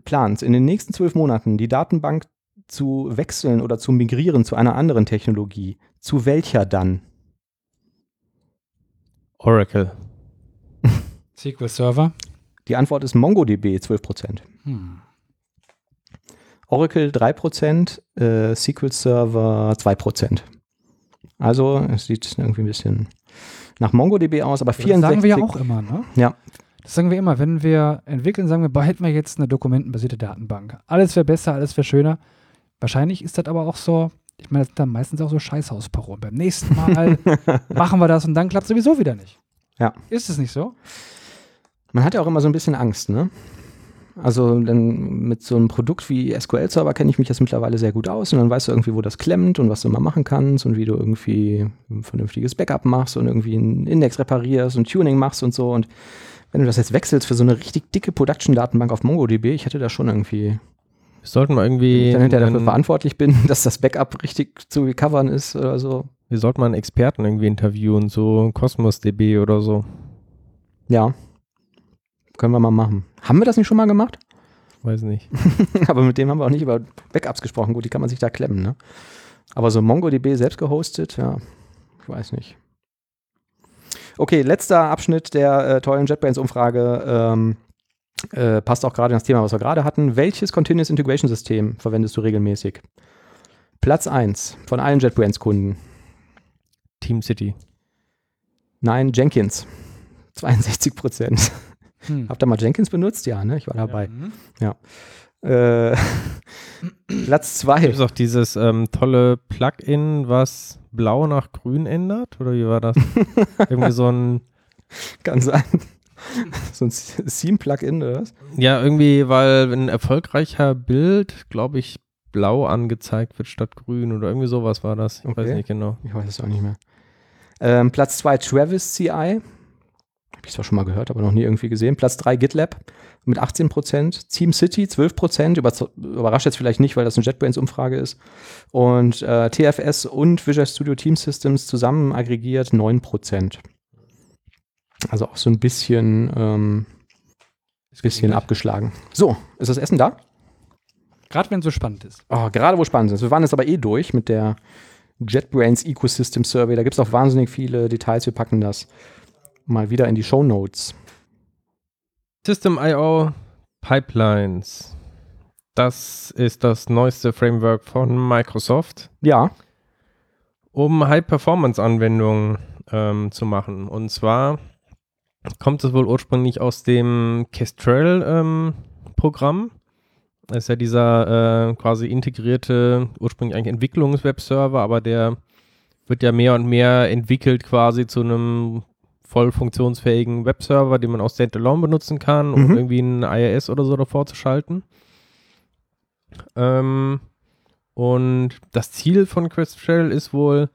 planst, in den nächsten zwölf Monaten die Datenbank zu wechseln oder zu migrieren zu einer anderen Technologie, zu welcher dann? Oracle. SQL Server. Die Antwort ist MongoDB 12%. Hm. Oracle 3%, äh, SQL Server 2%. Also es sieht irgendwie ein bisschen nach MongoDB aus, aber Das 64. sagen wir ja auch immer, ne? Ja. Das sagen wir immer. Wenn wir entwickeln, sagen wir, boah, hätten wir jetzt eine dokumentenbasierte Datenbank. Alles wäre besser, alles wäre schöner. Wahrscheinlich ist das aber auch so, ich meine, das sind dann meistens auch so Scheißhausparolen. Beim nächsten Mal machen wir das und dann klappt sowieso wieder nicht. Ja. Ist es nicht so? Man hat ja auch immer so ein bisschen Angst, ne? Also dann mit so einem Produkt wie SQL-Server kenne ich mich jetzt mittlerweile sehr gut aus und dann weißt du irgendwie, wo das klemmt und was du mal machen kannst und wie du irgendwie ein vernünftiges Backup machst und irgendwie einen Index reparierst und Tuning machst und so. Und wenn du das jetzt wechselst für so eine richtig dicke Production-Datenbank auf MongoDB, ich hätte da schon irgendwie, Wir sollten mal wenn irgendwie. ich dann hinterher dafür verantwortlich bin, dass das Backup richtig zu recovern ist oder so. wir sollten mal einen Experten irgendwie interviewen, so Cosmos DB oder so. Ja. Können wir mal machen. Haben wir das nicht schon mal gemacht? Weiß nicht. Aber mit dem haben wir auch nicht über Backups gesprochen. Gut, die kann man sich da klemmen, ne? Aber so MongoDB selbst gehostet, ja, ich weiß nicht. Okay, letzter Abschnitt der äh, tollen JetBrains-Umfrage. Ähm, äh, passt auch gerade in das Thema, was wir gerade hatten. Welches Continuous Integration System verwendest du regelmäßig? Platz 1 von allen JetBrains-Kunden. TeamCity. Nein, Jenkins. 62 Prozent. Hm. Habt ihr mal Jenkins benutzt? Ja, ne? Ich war dabei. Mhm. Äh, Platz Gibt 2. es auch dieses ähm, tolle Plugin, was blau nach grün ändert? Oder wie war das? irgendwie so ein. Kann sein. so ein Theme-Plugin oder was? Ja, irgendwie, weil ein erfolgreicher Bild, glaube ich, blau angezeigt wird statt grün oder irgendwie sowas war das. Ich weiß Okay. nicht genau. Ich weiß es auch nicht mehr. Ähm, Platz 2 Travis CI. Habe ich zwar schon mal gehört, aber noch nie irgendwie gesehen. Platz 3 GitLab mit 18%. Team City 12%. Überz- Überrascht jetzt vielleicht nicht, weil das eine JetBrains-Umfrage ist. Und äh, TFS und Visual Studio Team Systems zusammen aggregiert 9%. Also auch so ein bisschen, ähm, bisschen abgeschlagen. So, ist das Essen da? Gerade wenn es so spannend ist. Oh, gerade wo spannend ist. Wir waren jetzt aber eh durch mit der JetBrains Ecosystem Survey. Da gibt es auch wahnsinnig viele Details. Wir packen das mal wieder in die Show Notes. System.io Pipelines. Das ist das neueste Framework von Microsoft, Ja, um High-Performance-Anwendungen ähm, zu machen. Und zwar kommt es wohl ursprünglich aus dem Kestrel-Programm. das ist ja dieser äh, quasi integrierte, ursprünglich eigentlich Entwicklungswebserver, aber der wird ja mehr und mehr entwickelt quasi zu einem voll funktionsfähigen Webserver, den man auch standalone benutzen kann, um Mhm. irgendwie ein IIS oder so davor zu schalten. Ähm, und das Ziel von Crystal ist wohl,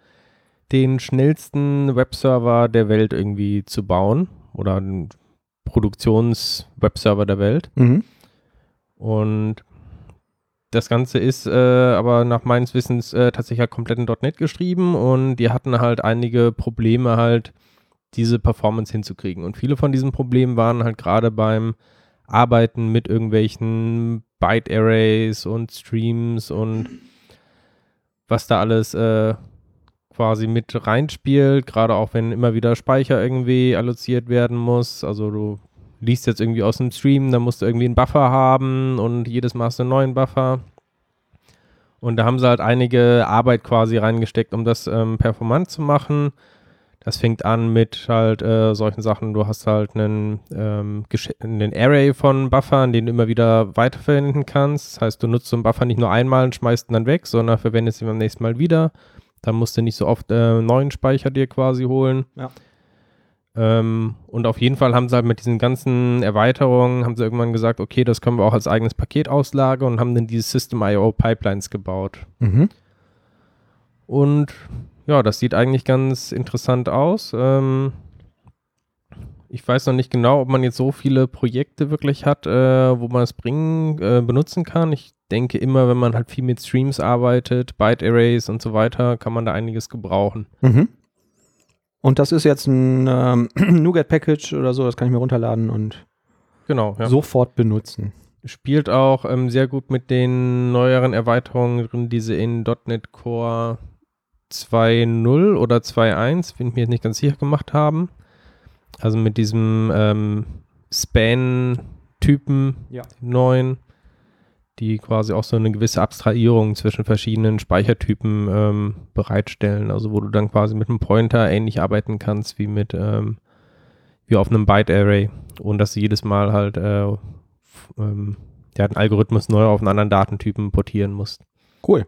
den schnellsten Webserver der Welt irgendwie zu bauen oder einen Produktions-Webserver der Welt. Mhm. Und das Ganze ist äh, aber nach meines Wissens äh, tatsächlich halt komplett in .NET geschrieben und die hatten halt einige Probleme halt, diese Performance hinzukriegen. Und viele von diesen Problemen waren halt gerade beim Arbeiten mit irgendwelchen Byte-Arrays und Streams und was da alles äh, quasi mit reinspielt, gerade auch wenn immer wieder Speicher irgendwie alloziert werden muss. Also du liest jetzt irgendwie aus dem Stream, dann musst du irgendwie einen Buffer haben und jedes Mal hast du einen neuen Buffer. Und da haben sie halt einige Arbeit quasi reingesteckt, um das ähm, performant zu machen. Das fängt an mit halt äh, solchen Sachen, du hast halt einen, ähm, einen Array von Buffern, den du immer wieder weiterverwenden kannst. Das heißt, du nutzt so einen Buffer nicht nur einmal und schmeißt ihn dann weg, sondern verwendest ihn beim nächsten Mal wieder. Dann musst du nicht so oft äh, neuen Speicher dir quasi holen. Ja. Ähm, und auf jeden Fall haben sie halt mit diesen ganzen Erweiterungen, haben sie irgendwann gesagt, okay, das können wir auch als eigenes Paket auslagern und haben dann diese System.io Pipelines gebaut. Mhm. Und ja, das sieht eigentlich ganz interessant aus. Ähm, ich weiß noch nicht genau, ob man jetzt so viele Projekte wirklich hat, äh, wo man es bringen, äh, benutzen kann. Ich denke immer, wenn man halt viel mit Streams arbeitet, Byte Arrays und so weiter, kann man da einiges gebrauchen. Mhm. Und das ist jetzt ein ähm, NuGet-Package oder so, das kann ich mir runterladen und Genau, ja. sofort benutzen. Spielt auch ähm, sehr gut mit den neueren Erweiterungen drin, die sie in .NET Core 2.0 oder 2.1, bin ich mir jetzt nicht ganz sicher gemacht haben. Also mit diesem ähm, Span-Typen Ja. neuen, die quasi auch so eine gewisse Abstrahierung zwischen verschiedenen Speichertypen ähm, bereitstellen. Also wo du dann quasi mit einem Pointer ähnlich arbeiten kannst wie mit ähm, wie auf einem Byte-Array, ohne dass du jedes Mal halt äh, ähm, ja, den Algorithmus neu auf einen anderen Datentypen portieren musst. Cool.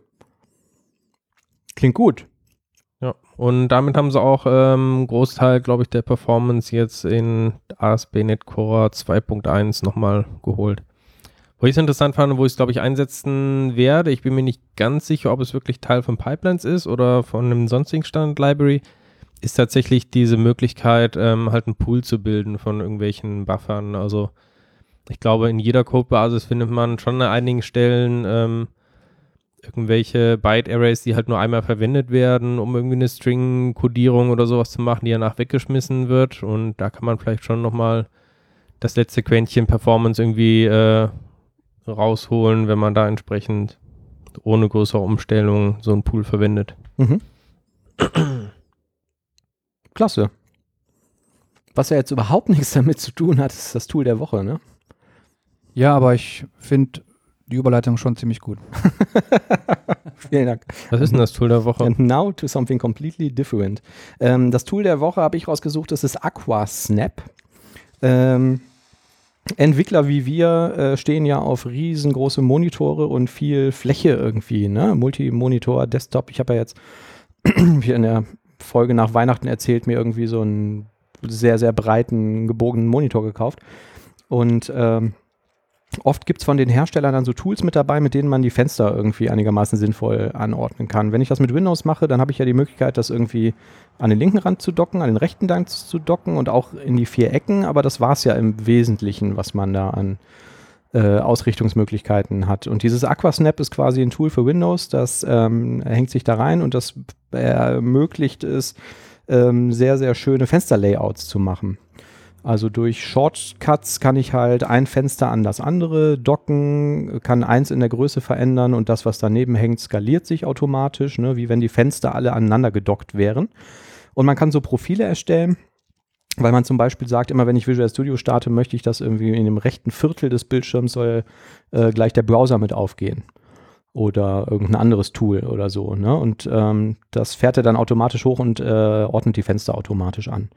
Klingt gut. Ja, und damit haben sie auch ähm, einen Großteil, glaube ich, der Performance jetzt in ASP.NET Core 2.1 nochmal geholt. Wo ich es interessant fand, wo ich es, glaube ich, einsetzen werde, ich bin mir nicht ganz sicher, ob es wirklich Teil von Pipelines ist oder von einem sonstigen Standard-Library, ist tatsächlich diese Möglichkeit, ähm, halt einen Pool zu bilden von irgendwelchen Buffern. Also ich glaube, in jeder Codebasis findet man schon an einigen Stellen ähm, irgendwelche Byte-Arrays, die halt nur einmal verwendet werden, um irgendwie eine String-Kodierung oder sowas zu machen, die danach weggeschmissen wird. Und da kann man vielleicht schon nochmal das letzte Quäntchen Performance irgendwie äh, rausholen, wenn man da entsprechend ohne größere Umstellung so einen Pool verwendet. Mhm. Klasse. Was ja jetzt überhaupt nichts damit zu tun hat, ist das Tool der Woche, ne? Ja, aber ich finde die Überleitung schon ziemlich gut. Vielen Dank. Was ist denn das Tool der Woche? And now to something completely different. Ähm, das Tool der Woche habe ich rausgesucht, das ist Aquasnap. Ähm, Entwickler wie wir äh, stehen ja auf riesengroße Monitore und viel Fläche irgendwie, ne? Multimonitor, Desktop. Ich habe ja jetzt hier in der Folge nach Weihnachten erzählt, mir irgendwie so einen sehr, sehr breiten, gebogenen Monitor gekauft. Und ähm, oft gibt es von den Herstellern dann so Tools mit dabei, mit denen man die Fenster irgendwie einigermaßen sinnvoll anordnen kann. Wenn ich das mit Windows mache, dann habe ich ja die Möglichkeit, das irgendwie an den linken Rand zu docken, an den rechten Rand zu docken und auch in die vier Ecken, aber das war es ja im Wesentlichen, was man da an äh, Ausrichtungsmöglichkeiten hat. Und dieses Aquasnap ist quasi ein Tool für Windows, das ähm, hängt sich da rein und das ermöglicht es, ähm, sehr, sehr schöne Fensterlayouts zu machen. Also durch Shortcuts kann ich halt ein Fenster an das andere docken, kann eins in der Größe verändern und das, was daneben hängt, skaliert sich automatisch, ne, wie wenn die Fenster alle aneinander gedockt wären. Und man kann so Profile erstellen, weil man zum Beispiel sagt, immer wenn ich Visual Studio starte, möchte ich, dass irgendwie in dem rechten Viertel des Bildschirms soll äh, gleich der Browser mit aufgehen. Oder irgendein anderes Tool oder so. Ne? Und ähm, das fährt er dann automatisch hoch und äh, ordnet die Fenster automatisch an.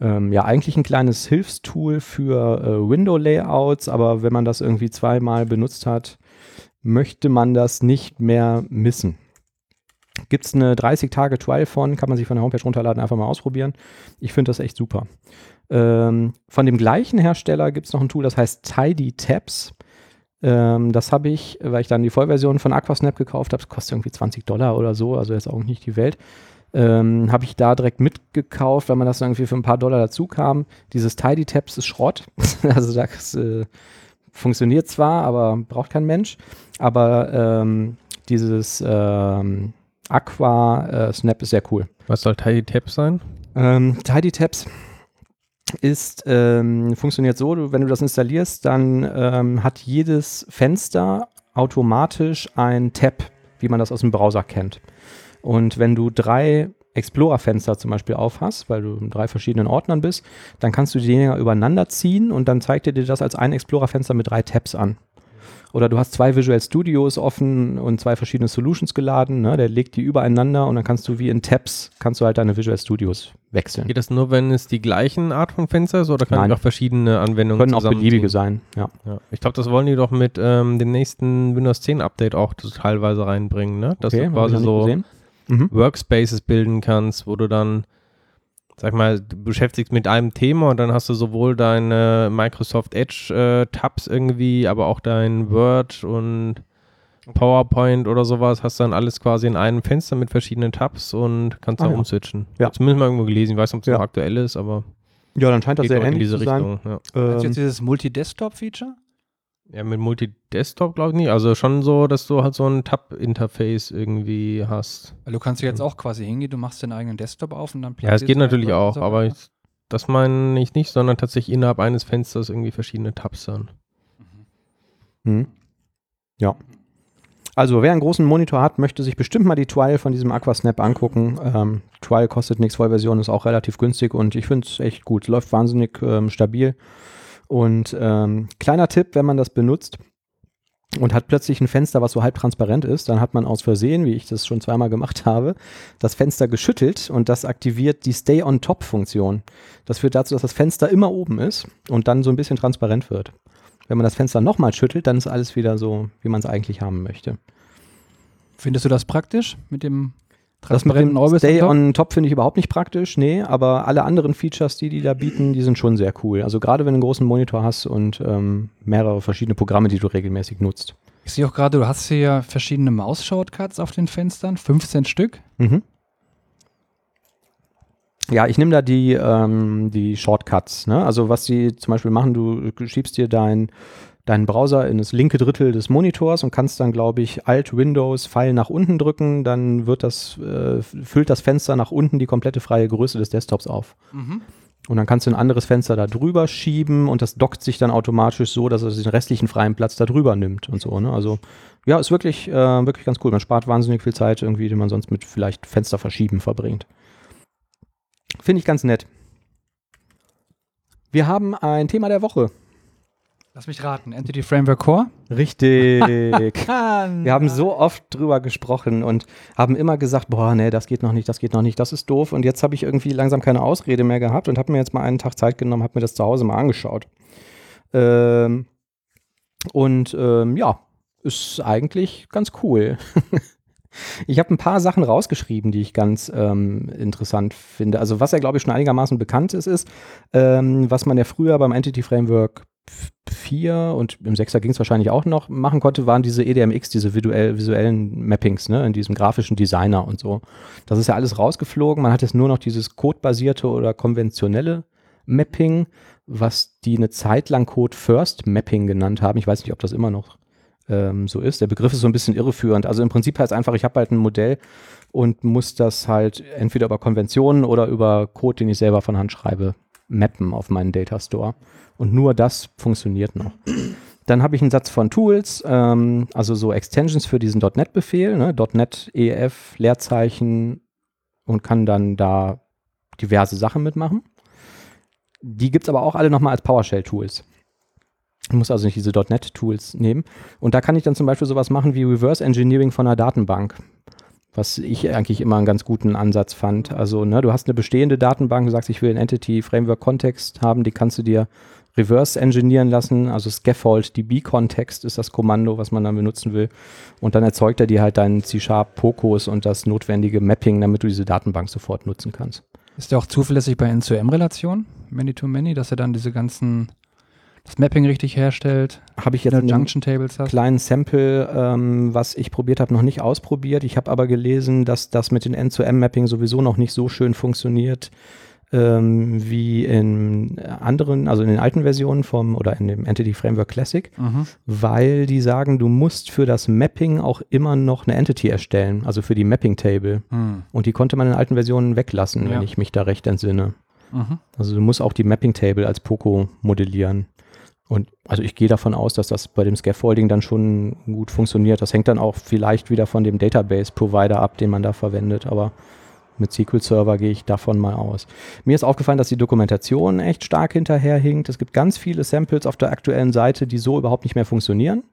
Ähm, ja, eigentlich ein kleines Hilfstool für äh, Window-Layouts, aber wenn man das irgendwie zweimal benutzt hat, möchte man das nicht mehr missen. Gibt es eine 30-Tage-Trial von, kann man sich von der Homepage runterladen, einfach mal ausprobieren. Ich finde das echt super. Ähm, von dem gleichen Hersteller gibt es noch ein Tool, das heißt Tidy Tabs. Ähm, das habe ich, weil ich dann die Vollversion von Aquasnap gekauft habe, kostet irgendwie 20 Dollar oder so, also jetzt auch nicht die Welt. Ähm, habe ich da direkt mitgekauft, weil man das irgendwie für ein paar Dollar dazu kam. Dieses Tidy Tabs ist Schrott. also das äh, funktioniert zwar, aber braucht kein Mensch. Aber ähm, dieses ähm, Aqua äh, Snap ist sehr cool. Was soll Tidy Tabs sein? Ähm, Tidy Tabs ist, ähm, funktioniert so, du, wenn du das installierst, dann ähm, hat jedes Fenster automatisch ein Tab, wie man das aus dem Browser kennt. Und wenn du drei Explorer-Fenster zum Beispiel aufhast, weil du in drei verschiedenen Ordnern bist, dann kannst du die Dinger übereinander ziehen und dann zeigt er dir das als ein Explorer-Fenster mit drei Tabs an. Oder du hast zwei Visual Studios offen und zwei verschiedene Solutions geladen, ne? der legt die übereinander und dann kannst du wie in Tabs, kannst du halt deine Visual Studios wechseln. Geht das nur, wenn es die gleichen Art von Fenster ist oder können Nein. auch verschiedene Anwendungen Können auch beliebige sein, ja. Ja. Ich glaube, das wollen die doch mit ähm, dem nächsten Windows 10 Update auch teilweise reinbringen, ne? Dass Okay, du ich quasi so. Mhm. Workspaces bilden kannst, wo du dann, sag mal, du beschäftigst mit einem Thema und dann hast du sowohl deine Microsoft Edge äh, Tabs irgendwie, aber auch dein Word und PowerPoint oder sowas, hast dann alles quasi in einem Fenster mit verschiedenen Tabs und kannst Ah, da ja. umswitchen. Ja. Zumindest mal irgendwo gelesen, ich weiß nicht, ob es Ja. noch aktuell ist, aber Ja, dann scheint das sehr auch in ähnlich diese zu sein. Richtung. Ja. Meinst du Ähm, jetzt dieses Multi-Desktop-Feature? Ja, mit Multi-Desktop glaube ich nicht. Also schon so, dass du halt so ein Tab-Interface irgendwie hast. Weil du kannst ja jetzt auch quasi hingehen, du machst den eigenen Desktop auf und dann Ja, es geht natürlich auch, so aber ich, das meine ich nicht, sondern tatsächlich innerhalb eines Fensters irgendwie verschiedene Tabs dann. Mhm. Ja. Also, wer einen großen Monitor hat, möchte sich bestimmt mal die Trial von diesem Aquasnap angucken. Ähm, Trial kostet nichts, Vollversion ist auch relativ günstig und ich finde es echt gut. Läuft wahnsinnig ähm, stabil. Und ähm, kleiner Tipp, wenn man das benutzt und hat plötzlich ein Fenster, was so halb transparent ist, dann hat man aus Versehen, wie ich das schon zweimal gemacht habe, das Fenster geschüttelt und das aktiviert die Stay on Top Funktion. Das führt dazu, dass das Fenster immer oben ist und dann so ein bisschen transparent wird. Wenn man das Fenster nochmal schüttelt, dann ist alles wieder so, wie man es eigentlich haben möchte. Findest du das praktisch mit dem transparenten Orbis? Stay on top? on Top finde ich überhaupt nicht praktisch, nee, aber alle anderen Features, die die da bieten, die sind schon sehr cool. Also gerade wenn du einen großen Monitor hast und ähm, mehrere verschiedene Programme, die du regelmäßig nutzt. Ich sehe auch gerade, du hast hier verschiedene Maus-Shortcuts auf den Fenstern, 15 Stück. Mhm. Ja, ich nehme da die, ähm, die Shortcuts. Ne? Also was die zum Beispiel machen, du schiebst dir dein, deinen Browser in das linke Drittel des Monitors und kannst dann, glaube ich, Alt, Windows, Pfeil nach unten drücken, dann wird das, äh, füllt das Fenster nach unten die komplette freie Größe des Desktops auf. Und dann kannst du ein anderes Fenster da drüber schieben und das dockt sich dann automatisch so, dass es den restlichen freien Platz da drüber nimmt und so. Ne? Also ja, ist wirklich, äh, wirklich ganz cool. Man spart wahnsinnig viel Zeit irgendwie, die man sonst mit vielleicht Fenster verschieben verbringt. Finde ich ganz nett. Wir haben ein Thema der Woche. Lass mich raten, Entity Framework Core? Richtig. Wir haben so oft drüber gesprochen und haben immer gesagt, boah, nee, das geht noch nicht, das geht noch nicht, das ist doof. Und jetzt habe ich irgendwie langsam keine Ausrede mehr gehabt und habe mir jetzt mal einen Tag Zeit genommen, habe mir das zu Hause mal angeschaut. Ähm, und ähm, ja, ist eigentlich ganz cool. ich habe ein paar Sachen rausgeschrieben, die ich ganz ähm, interessant finde. Also was ja, glaube ich, schon einigermaßen bekannt ist, ist, ähm, was man ja früher beim Entity Framework 4 und im 6er ging es wahrscheinlich auch noch machen konnte, waren diese EDMX, diese visuell, visuellen Mappings, ne, in diesem grafischen Designer und so. Das ist ja alles rausgeflogen. Man hat jetzt nur noch dieses codebasierte oder konventionelle Mapping, was die eine Zeit lang Code First Mapping genannt haben. Ich weiß nicht, ob das immer noch ähm, so ist. Der Begriff ist so ein bisschen irreführend. Also im Prinzip heißt einfach, ich habe halt ein Modell und muss das halt entweder über Konventionen oder über Code, den ich selber von Hand schreibe, mappen auf meinen Data Store. Und nur das funktioniert noch. Dann habe ich einen Satz von Tools, ähm, also so Extensions für diesen .NET-Befehl, ne? .NET EF, Leerzeichen und kann dann da diverse Sachen mitmachen. Die gibt es aber auch alle nochmal als PowerShell-Tools. Ich muss also nicht diese .NET-Tools nehmen. Und da kann ich dann zum Beispiel sowas machen wie Reverse Engineering von einer Datenbank, was ich eigentlich immer einen ganz guten Ansatz fand. Also ne, du hast eine bestehende Datenbank, du sagst, ich will einen Entity Framework Kontext haben, die kannst du dir reverse engineeren lassen. Also Scaffold DB-Kontext ist das Kommando, was man dann benutzen will. Und dann erzeugt er dir halt deinen C-Sharp Pokos und das notwendige Mapping, damit du diese Datenbank sofort nutzen kannst. Ist der auch zuverlässig bei N2M-Relationen, Many-to-Many, dass er dann diese ganzen, das Mapping richtig herstellt? Habe ich jetzt in in einem Junction Tables hast? kleinen Sample, ähm, was ich probiert habe, noch nicht ausprobiert. Ich habe aber gelesen, dass das mit den N2M-Mapping sowieso noch nicht so schön funktioniert ähm, wie in anderen, also in den alten Versionen vom oder in dem Entity Framework Classic, Mhm. weil die sagen, du musst für das Mapping auch immer noch eine Entity erstellen, also für die Mapping Table. Hm. Und die konnte man in alten Versionen weglassen, Ja. wenn ich mich da recht entsinne. Mhm. Also du musst auch die Mapping Table als Poco modellieren. Und also ich gehe davon aus, dass das bei dem Scaffolding dann schon gut funktioniert. Das hängt dann auch vielleicht wieder von dem Database Provider ab, den man da verwendet, aber mit SQL Server gehe ich davon mal aus. Mir ist aufgefallen, dass die Dokumentation echt stark hinterherhinkt. Es gibt ganz viele Samples auf der aktuellen Seite, die so überhaupt nicht mehr funktionieren,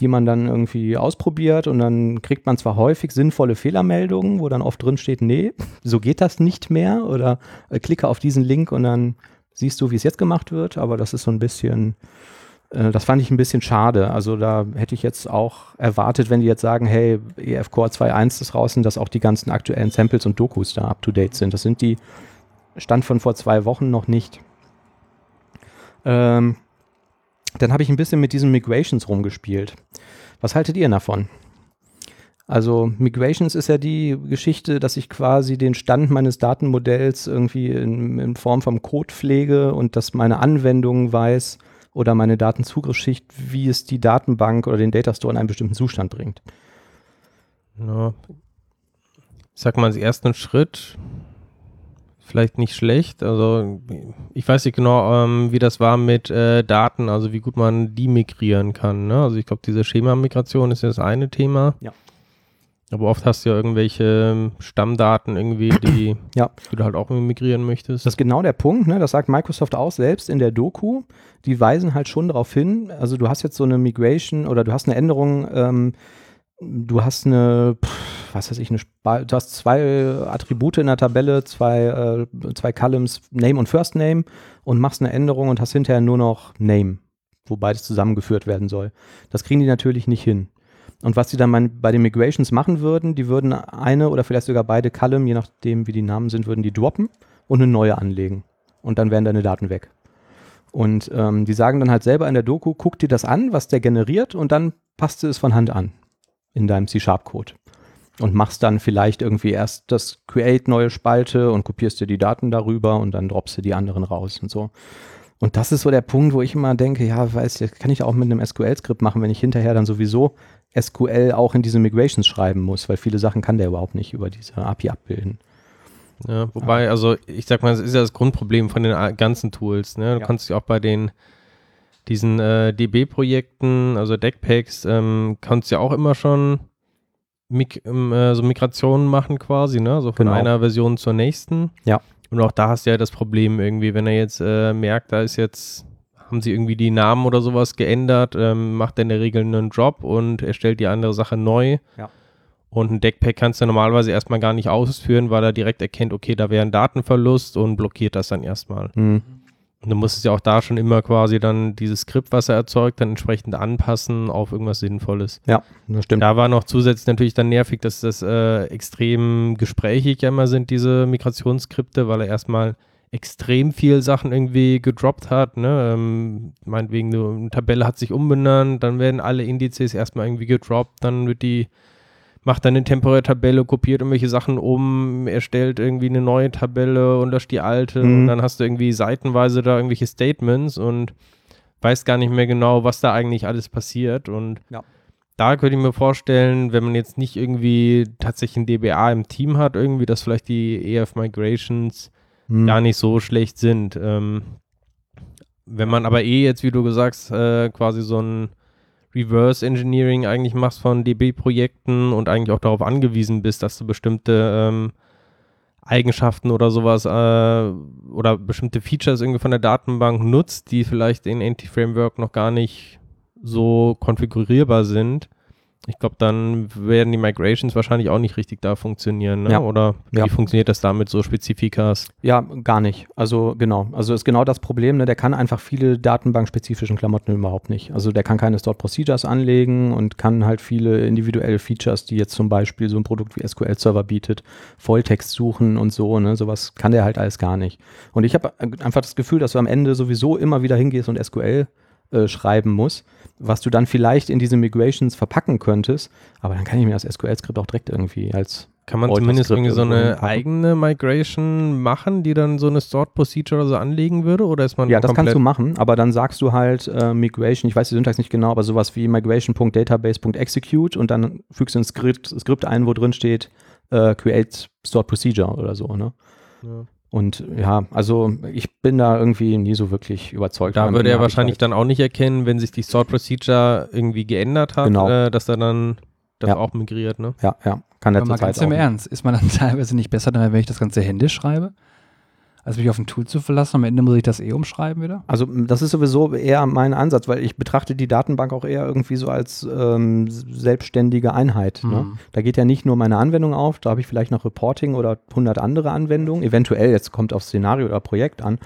die man dann irgendwie ausprobiert und dann kriegt man zwar häufig sinnvolle Fehlermeldungen, wo dann oft drin steht, nee, so geht das nicht mehr oder äh, klicke auf diesen Link und dann siehst du, wie es jetzt gemacht wird, aber das ist so ein bisschen, äh, das fand ich ein bisschen schade. Also da hätte ich jetzt auch erwartet, wenn die jetzt sagen, hey, EF Core 2.1 ist draußen, dass auch die ganzen aktuellen Samples und Dokus da up to date sind. Das sind die Stand von vor zwei Wochen noch nicht. Ähm, dann habe ich ein bisschen mit diesen Migrations rumgespielt. Was haltet ihr davon? Also Migrations ist ja die Geschichte, dass ich quasi den Stand meines Datenmodells irgendwie in, in Form vom Code pflege und dass meine Anwendung weiß oder meine Datenzugriffsschicht, wie es die Datenbank oder den Datastore in einen bestimmten Zustand bringt. Ja. Ich sag mal, als ersten Schritt vielleicht nicht schlecht. Also ich weiß nicht genau, ähm, wie das war mit äh, Daten, also wie gut man die migrieren kann. Ne? Also ich glaube, diese Schema-Migration ist ja das eine Thema. Ja. Aber oft hast du ja irgendwelche ähm, Stammdaten irgendwie, die, Ja. die du halt auch migrieren möchtest. Das ist genau der Punkt, ne? das sagt Microsoft auch selbst in der Doku. Die weisen halt schon darauf hin, also du hast jetzt so eine Migration oder du hast eine Änderung, ähm, du hast eine, pff, was weiß ich, eine, du hast zwei Attribute in der Tabelle, zwei, äh, zwei Columns, Name und First Name und machst eine Änderung und hast hinterher nur noch Name, wo beides zusammengeführt werden soll. Das kriegen die natürlich nicht hin. Und was die dann bei den Migrations machen würden, die würden eine oder vielleicht sogar beide Column, je nachdem wie die Namen sind, würden die droppen und eine neue anlegen. Und dann wären deine Daten weg. Und ähm, die sagen dann halt selber in der Doku, guck dir das an, was der generiert und dann passt du es von Hand an in deinem C-Sharp-Code. Und machst dann vielleicht irgendwie erst das Create neue Spalte und kopierst dir die Daten darüber und dann droppst du die anderen raus und so. Und das ist so der Punkt, wo ich immer denke, ja, weiß, das kann ich auch mit einem SQL-Skript machen, wenn ich hinterher dann sowieso SQL auch in diese Migrations schreiben muss, weil viele Sachen kann der überhaupt nicht über diese API abbilden. Ja, wobei, also ich sag mal, das ist ja das Grundproblem von den ganzen Tools. Ne? Du Ja. kannst dich auch bei den diesen äh, DB-Projekten, also Deckpacks, ähm, kannst ja auch immer schon Mig ähm, äh, so Migrationen machen quasi, ne? So von Genau. einer Version zur nächsten. Ja. Und auch da hast du ja das Problem irgendwie, wenn er jetzt äh, merkt, da ist jetzt, haben sie irgendwie die Namen oder sowas geändert, ähm, macht er in der Regel einen Drop und erstellt die andere Sache neu. Ja. Und ein Deckpack kannst du normalerweise erstmal gar nicht ausführen, weil er direkt erkennt, okay, da wäre ein Datenverlust und blockiert das dann erstmal. Hm. Und du musst es ja auch da schon immer quasi dann dieses Skript, was er erzeugt, dann entsprechend anpassen auf irgendwas Sinnvolles. Ja, das stimmt. Da war noch zusätzlich natürlich dann nervig, dass das äh, extrem gesprächig ja immer sind, diese Migrationsskripte, weil er erstmal extrem viel Sachen irgendwie gedroppt hat. Ne? Ähm, meinetwegen, eine Tabelle hat sich umbenannt, dann werden alle Indizes erstmal irgendwie gedroppt, dann wird die, macht dann eine temporäre Tabelle, kopiert irgendwelche Sachen um, erstellt irgendwie eine neue Tabelle und löscht die alte Mhm. und dann hast du irgendwie seitenweise da irgendwelche Statements und weißt gar nicht mehr genau, was da eigentlich alles passiert und Ja. da könnte ich mir vorstellen, wenn man jetzt nicht irgendwie tatsächlich ein DBA im Team hat, irgendwie, dass vielleicht die EF Migrations Hm. gar nicht so schlecht sind. Ähm, wenn man aber eh jetzt, wie du gesagt hast, äh, quasi so ein Reverse Engineering eigentlich machst von DB-Projekten und eigentlich auch darauf angewiesen bist, dass du bestimmte ähm, Eigenschaften oder sowas äh, oder bestimmte Features irgendwie von der Datenbank nutzt, die vielleicht in Anti-Framework noch gar nicht so konfigurierbar sind Ich glaube, dann werden die Migrations wahrscheinlich auch nicht richtig da funktionieren. Ne? Ja. Oder wie Ja. funktioniert das da mit so Spezifikas? Ja, gar nicht. Also genau. Also ist genau das Problem, ne? der kann einfach viele datenbankspezifischen Klamotten überhaupt nicht. Also der kann keine Stored Procedures anlegen und kann halt viele individuelle Features, die jetzt zum Beispiel so ein Produkt wie SQL Server bietet, Volltext suchen und so, ne? Sowas kann der halt alles gar nicht. Und ich habe einfach das Gefühl, dass du am Ende sowieso immer wieder hingehst und SQL äh, schreiben musst, was du dann vielleicht in diese Migrations verpacken könntest, aber dann kann ich mir das SQL-Skript auch direkt irgendwie als Kann man zumindest irgendwie so eine eigene Migration machen, die dann so eine Stored Procedure oder so anlegen würde? Oder ist man Ja, das kannst du machen, aber dann sagst du halt äh, Migration, ich weiß die Syntax nicht genau, aber sowas wie migration.database.execute und dann fügst du ein Skript, Skript ein, wo drin steht äh, create stored procedure oder so, ne? Ja. Und ja, also ich bin da irgendwie nie so wirklich überzeugt. Da würde er wahrscheinlich halt- dann auch nicht erkennen, wenn sich die Stored Procedure irgendwie geändert hat, Genau. äh, dass er dann das Ja. auch migriert, ne? Ja, ja, kann der Aber mal ganz auch im nicht. Ernst, ist man dann teilweise nicht besser dabei, wenn ich das Ganze händisch schreibe? Als mich auf ein Tool zu verlassen, am Ende muss ich das eh umschreiben wieder? Also das ist sowieso eher mein Ansatz, weil ich betrachte die Datenbank auch eher irgendwie so als ähm, selbstständige Einheit. Ne? Mhm. Da geht ja nicht nur meine Anwendung auf, da habe ich vielleicht noch Reporting oder 100 andere Anwendungen, eventuell, jetzt kommt auf Szenario oder Projekt an,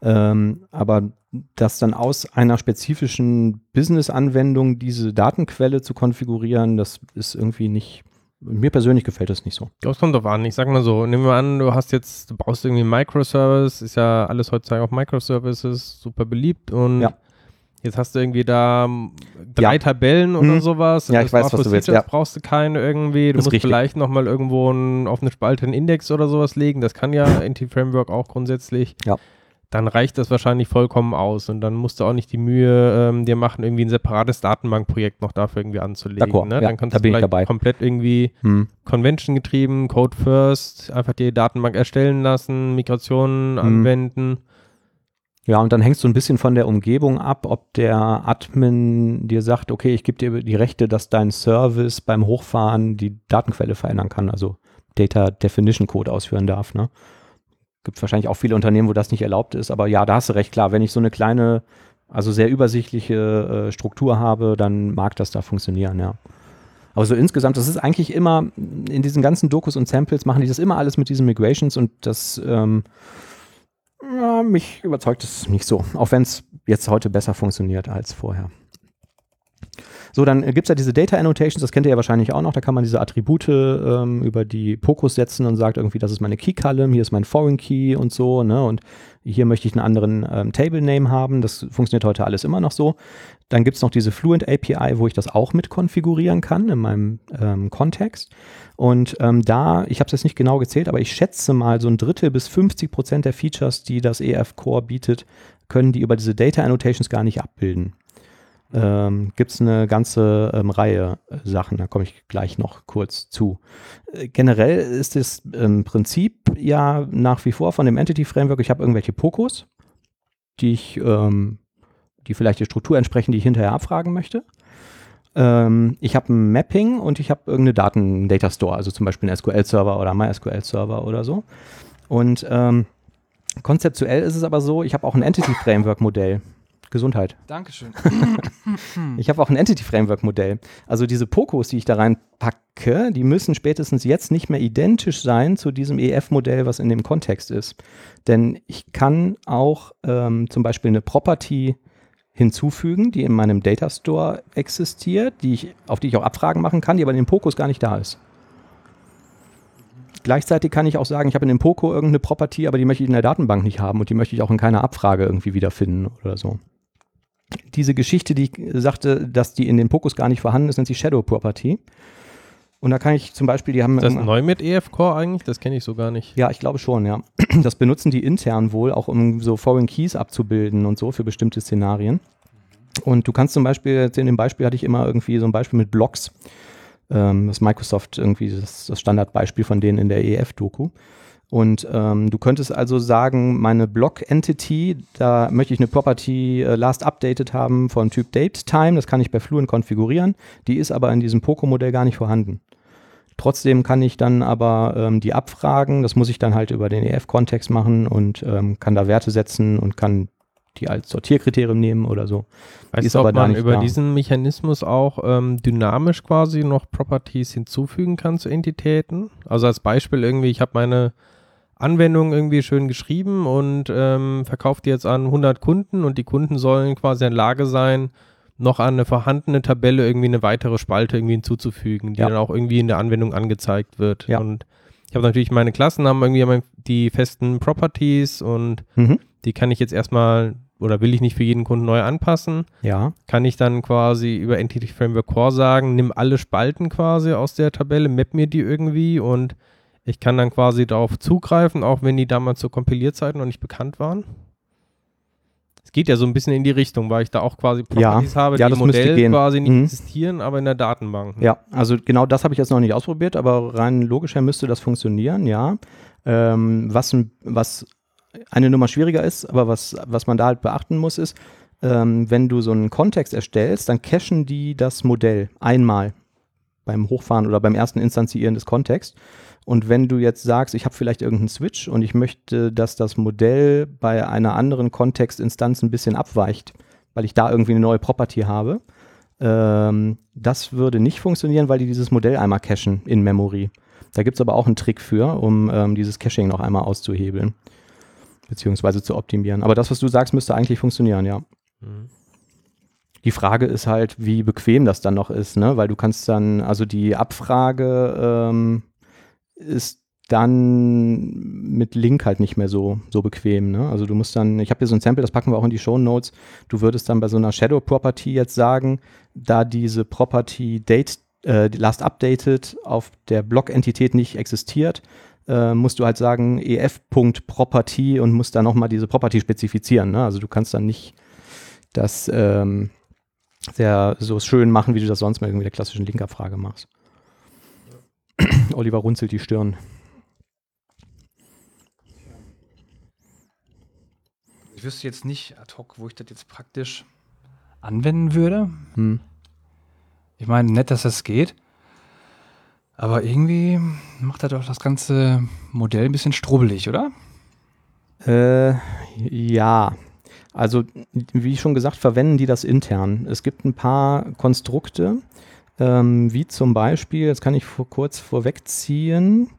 ähm, aber das dann aus einer spezifischen Business-Anwendung diese Datenquelle zu konfigurieren, das ist irgendwie nicht, mir persönlich gefällt das nicht so. Es kommt drauf an. Ich sag mal so, nehmen wir an, du hast jetzt, du baust irgendwie einen Microservice, ist ja alles heutzutage auf Microservices super beliebt und Ja. jetzt hast du irgendwie da ähm, drei Ja. Tabellen oder Mhm. sowas. Ja, ich weiß, was du willst, ja. brauchst du keine irgendwie. Du Das musst richtig. vielleicht nochmal irgendwo einen, auf eine Spalte einen Index oder sowas legen. Das kann ja NT-Framework auch grundsätzlich. Ja. Dann reicht das wahrscheinlich vollkommen aus und dann musst du auch nicht die Mühe ähm, dir machen, irgendwie ein separates Datenbankprojekt noch dafür irgendwie anzulegen. Ne? ja, Dann kannst da du vielleicht komplett irgendwie Hm. Convention getrieben, Code First, einfach die Datenbank erstellen lassen, Migrationen Mhm. anwenden. Ja, und dann hängst du ein bisschen von der Umgebung ab, ob der Admin dir sagt, okay, ich gebe dir die Rechte, dass dein Service beim Hochfahren die Datenquelle verändern kann, also Data Definition Code ausführen darf. Ne? Gibt wahrscheinlich auch viele Unternehmen, wo das nicht erlaubt ist, aber ja, da hast du recht klar. Wenn ich so eine kleine, also sehr übersichtliche äh, Struktur habe, dann mag das da funktionieren, ja. Aber so insgesamt, das ist eigentlich immer, in diesen ganzen Dokus und Samples machen die das immer alles mit diesen Migrations und das, ähm, ja, mich überzeugt es nicht so, auch wenn es jetzt heute besser funktioniert als vorher. So, dann gibt es ja diese Data Annotations, das kennt ihr ja wahrscheinlich auch noch, da kann man diese Attribute ähm, über die Pokus setzen und sagt irgendwie, das ist meine Key Column, hier ist mein Foreign Key und so, ne, und hier möchte ich einen anderen ähm, Table Name haben, das funktioniert heute alles immer noch so. Dann gibt es noch diese Fluent API, wo ich das auch mit konfigurieren kann in meinem ähm, Kontext. Und ähm, da, ich habe es jetzt nicht genau gezählt, aber ich schätze mal, so ein Drittel bis 50 Prozent der Features, die das EF Core bietet, können die über diese Data Annotations gar nicht abbilden. Ähm, Gibt es eine ganze ähm, Reihe äh, Sachen, da komme ich gleich noch kurz zu. Äh, generell ist das im Prinzip ja nach wie vor von dem Entity Framework, ich habe irgendwelche Pokos, die ich, ähm, die vielleicht die Struktur entsprechen, die ich hinterher abfragen möchte. Ähm, ich habe ein Mapping und ich habe irgendeine Daten, Data Store, also zum Beispiel einen SQL-Server oder MySQL-Server oder so. Und ähm, konzeptuell ist es aber so, ich habe auch ein Entity-Framework-Modell. Gesundheit. Dankeschön. Ich habe auch ein Entity-Framework-Modell. Also diese Pokos, die ich da reinpacke, die müssen spätestens jetzt nicht mehr identisch sein zu diesem EF-Modell, was in dem Kontext ist. Denn ich kann auch ähm, zum Beispiel eine Property hinzufügen, die in meinem Data Store existiert, die ich, auf die ich auch Abfragen machen kann, die aber in den Pokos gar nicht da ist. Gleichzeitig kann ich auch sagen, ich habe in dem Poco irgendeine Property, aber die möchte ich in der Datenbank nicht haben und die möchte ich auch in keiner Abfrage irgendwie wiederfinden oder so diese Geschichte, die ich sagte, dass die in den Pokos gar nicht vorhanden ist, nennt sich Shadow Property. Und da kann ich zum Beispiel, die haben. Ist das neu mit EF Core eigentlich? Das kenne ich so gar nicht. ja, ich glaube schon, ja. Das benutzen die intern wohl, auch um so Foreign Keys abzubilden und so für bestimmte Szenarien. Und du kannst zum Beispiel, jetzt in dem Beispiel hatte ich immer irgendwie so ein Beispiel mit Blocks. Ähm, das ist Microsoft irgendwie das, das Standardbeispiel von denen in der EF-Doku. Und ähm, du könntest also sagen, meine Block-Entity, da möchte ich eine Property äh, last updated haben von Typ DateTime, das kann ich bei Fluent konfigurieren, die ist aber in diesem Poco-Modell gar nicht vorhanden. Trotzdem kann ich dann aber ähm, die abfragen, das muss ich dann halt über den EF-Kontext machen und ähm, kann da Werte setzen und kann die als Sortierkriterium nehmen oder so. Weißt ist du, ob aber da man über da. diesen Mechanismus auch ähm, dynamisch quasi noch Properties hinzufügen kann zu Entitäten? Also als Beispiel irgendwie, ich habe meine Anwendung irgendwie schön geschrieben und ähm, verkaufe die jetzt an 100 Kunden und die Kunden sollen quasi in der Lage sein, noch an eine vorhandene Tabelle irgendwie eine weitere Spalte irgendwie hinzuzufügen, die Ja. dann auch irgendwie in der Anwendung angezeigt wird. Ja. Und ich habe natürlich meine Klassen haben irgendwie die festen Properties und Mhm. die kann ich jetzt erstmal oder will ich nicht für jeden Kunden neu anpassen Ja, kann ich dann quasi über Entity Framework Core sagen, nimm alle Spalten quasi aus der Tabelle, map mir die irgendwie und ich kann dann quasi darauf zugreifen, auch wenn die damals zur Kompilierzeiten noch nicht bekannt waren. Es geht ja so ein bisschen in die Richtung, weil ich da auch quasi Ja, Properties habe, ja, die das im Modell gehen. quasi nicht Mhm. existieren, aber in der Datenbank. ja, also genau das habe ich jetzt noch nicht ausprobiert, aber rein logisch her müsste das funktionieren, ja. Ähm, was, was eine Nummer schwieriger ist, aber was, was man da halt beachten muss, ist, ähm, wenn du so einen Kontext erstellst, dann cachen die das Modell einmal beim Hochfahren oder beim ersten Instanzieren des Kontexts. Und wenn du jetzt sagst, ich habe vielleicht irgendeinen Switch und ich möchte, dass das Modell bei einer anderen Kontextinstanz ein bisschen abweicht, weil ich da irgendwie eine neue Property habe, ähm, das würde nicht funktionieren, weil die dieses Modell einmal cachen in Memory. Da gibt es aber auch einen Trick für, um ähm, dieses Caching noch einmal auszuhebeln, beziehungsweise zu optimieren. Aber das, was du sagst, müsste eigentlich funktionieren, ja. Mhm. Die Frage ist halt, wie bequem das dann noch ist, ne? Weil du kannst dann, also die Abfrage ähm, ist dann mit Link halt nicht mehr so, so bequem, ne? Also du musst dann, ich habe hier so ein Sample, das packen wir auch in die Show Notes. Du würdest dann bei so einer Shadow Property jetzt sagen, da diese Property Date, äh, last updated auf der Block-Entität nicht existiert, äh, musst du halt sagen ef.property und musst dann nochmal diese Property spezifizieren, ne? Also du kannst dann nicht das ähm, sehr so schön machen, wie du das sonst mit irgendwie der klassischen Link-Abfrage machst. Oliver runzelt die Stirn. Ich wüsste jetzt nicht ad hoc, wo ich das jetzt praktisch anwenden würde. Hm. Ich meine, nett, dass das geht. Aber irgendwie macht das doch das ganze Modell ein bisschen strubbelig, oder? Äh, ja, also wie schon gesagt, verwenden die das intern. Es gibt ein paar Konstrukte, ähm, wie zum Beispiel, jetzt kann ich vor, kurz vorwegziehen,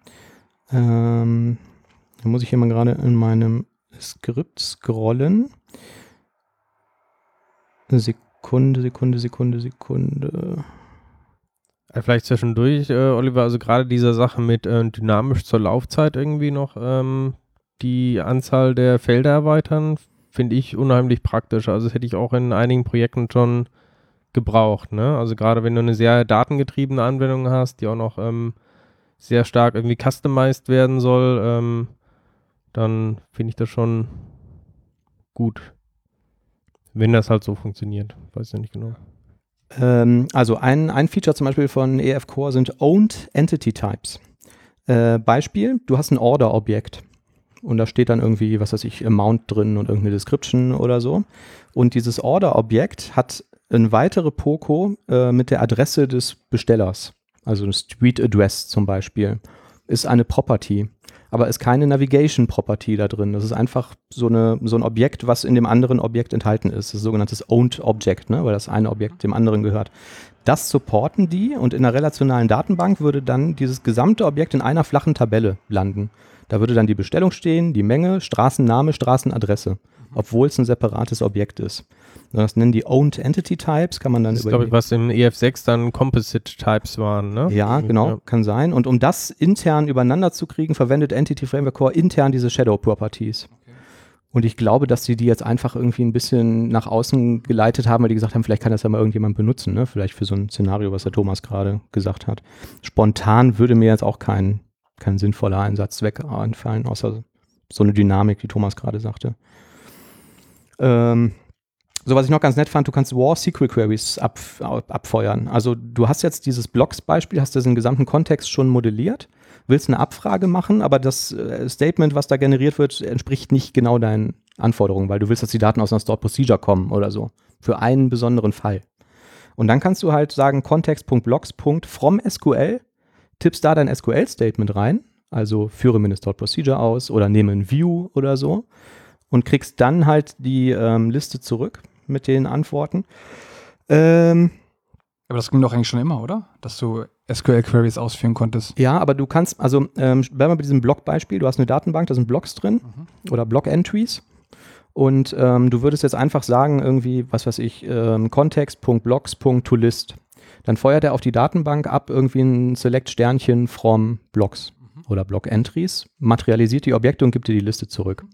ähm, da muss ich hier mal gerade in meinem Skript scrollen. Sekunde, Sekunde, Sekunde, Sekunde. Äh, Vielleicht zwischendurch, äh, Oliver, also gerade diese Sache mit äh, dynamisch zur Laufzeit irgendwie noch ähm, die Anzahl der Felder erweitern, finde ich unheimlich praktisch. Also das hätte ich auch in einigen Projekten schon gebraucht. Ne? Also gerade wenn du eine sehr datengetriebene Anwendung hast, die auch noch ähm, sehr stark irgendwie customized werden soll, ähm, dann finde ich das schon gut. Wenn das halt so funktioniert. Weiß ja nicht genau. Ähm, also ein, ein Feature zum Beispiel von EF Core sind Owned Entity Types. Äh, Beispiel, du hast ein Order-Objekt und da steht dann irgendwie, was weiß ich, Amount drin und irgendeine Description oder so. Und dieses Order-Objekt hat eine weitere Poco äh, mit der Adresse des Bestellers, also eine Street Address zum Beispiel, ist eine Property. Aber ist keine Navigation Property da drin. Das ist einfach so, eine, so ein Objekt, was in dem anderen Objekt enthalten ist. Das ist ein sogenanntes Owned Object, ne? weil das eine Objekt dem anderen gehört. Das supporten die und in einer relationalen Datenbank würde dann dieses gesamte Objekt in einer flachen Tabelle landen. Da würde dann die Bestellung stehen, die Menge, Straßenname, Straßenadresse, obwohl es ein separates Objekt ist. Das nennen die Owned Entity Types, kann man dann Das über glaube ich, was im EF6 dann Composite Types waren, ne? ja, genau, Ja. kann sein. Und um das intern übereinander zu kriegen, verwendet Entity Framework Core intern diese Shadow Properties. Und ich glaube, dass sie die jetzt einfach irgendwie ein bisschen nach außen geleitet haben, weil die gesagt haben, vielleicht kann das ja mal irgendjemand benutzen, ne? Vielleicht für so ein Szenario, was der Thomas gerade gesagt hat. Spontan würde mir jetzt auch kein, kein sinnvoller Einsatzzweck einfallen, außer so eine Dynamik, die Thomas gerade sagte. Ähm, so, was ich noch ganz nett fand, du kannst War SQL Queries ab, ab, abfeuern. Also du hast jetzt dieses Blocks-Beispiel, hast diesen gesamten Kontext schon modelliert, willst eine Abfrage machen, aber das äh, Statement, was da generiert wird, entspricht nicht genau deinen Anforderungen, weil du willst, dass die Daten aus einer Stored Procedure kommen oder so. Für einen besonderen Fall. Und dann kannst du halt sagen, Context.blocks.from SQL, tippst da dein SQL-Statement rein, also führe mir eine Stored Procedure aus oder nehme ein View oder so und kriegst dann halt die ähm, Liste zurück mit den Antworten. Ähm, Aber das ging doch eigentlich schon immer, oder? Dass du SQL-Queries ausführen konntest. ja, aber du kannst, also ähm, bleiben wir bei diesem Block-Beispiel, du hast eine Datenbank, da sind Blocks drin oder Block-Entries und ähm, du würdest jetzt einfach sagen, irgendwie, was weiß ich, ähm, Context.blocks.toList. Dann feuert er auf die Datenbank ab irgendwie ein Select-Sternchen from Blocks oder Block-Entries, materialisiert die Objekte und gibt dir die Liste zurück.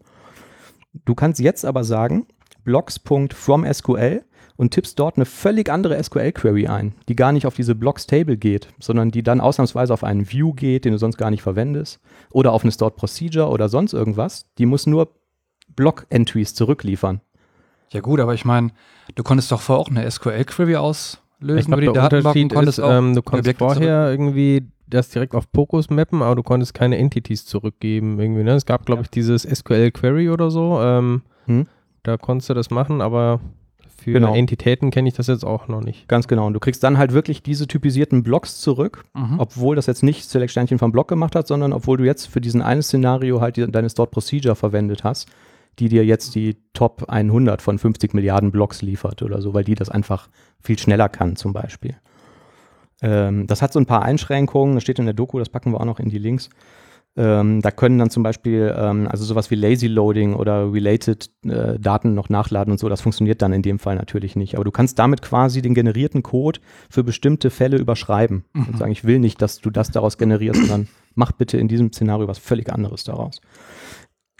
Du kannst jetzt aber sagen, blocks.fromSQL und tippst dort eine völlig andere SQL-Query ein, die gar nicht auf diese Blocks-Table geht, sondern die dann ausnahmsweise auf einen View geht, den du sonst gar nicht verwendest, oder auf eine Stored Procedure oder sonst irgendwas. Die muss nur Block-Entries zurückliefern. Ja gut, aber ich meine, du konntest doch vorher auch eine SQL-Query auslösen Ich glaube, über die Datenbank Unterschied ist, ähm, du konntest Objekte vorher irgendwie das direkt auf Pocus mappen, aber du konntest keine Entities zurückgeben irgendwie. Ne? Es gab, glaube ich, dieses SQL Query oder so. Ähm, Hm? Da konntest du das machen, aber für Genau. Entitäten kenne ich das jetzt auch noch nicht. Ganz genau. Und du kriegst dann halt wirklich diese typisierten Blocks zurück, Mhm. obwohl das jetzt nicht Select-Sternchen vom Block gemacht hat, sondern obwohl du jetzt für diesen einen Szenario halt die, deine Stored Procedure verwendet hast, die dir jetzt die Top 100 von 50 Milliarden Blocks liefert oder so, weil die das einfach viel schneller kann zum Beispiel. Ähm, das hat so ein paar Einschränkungen, das steht in der Doku, das packen wir auch noch in die Links. Ähm, da können dann zum Beispiel, ähm, also sowas wie Lazy Loading oder Related äh, Daten noch nachladen und so, das funktioniert dann in dem Fall natürlich nicht. Aber du kannst damit quasi den generierten Code für bestimmte Fälle überschreiben und sagen, ich will nicht, dass du das daraus generierst, sondern mach bitte in diesem Szenario was völlig anderes daraus.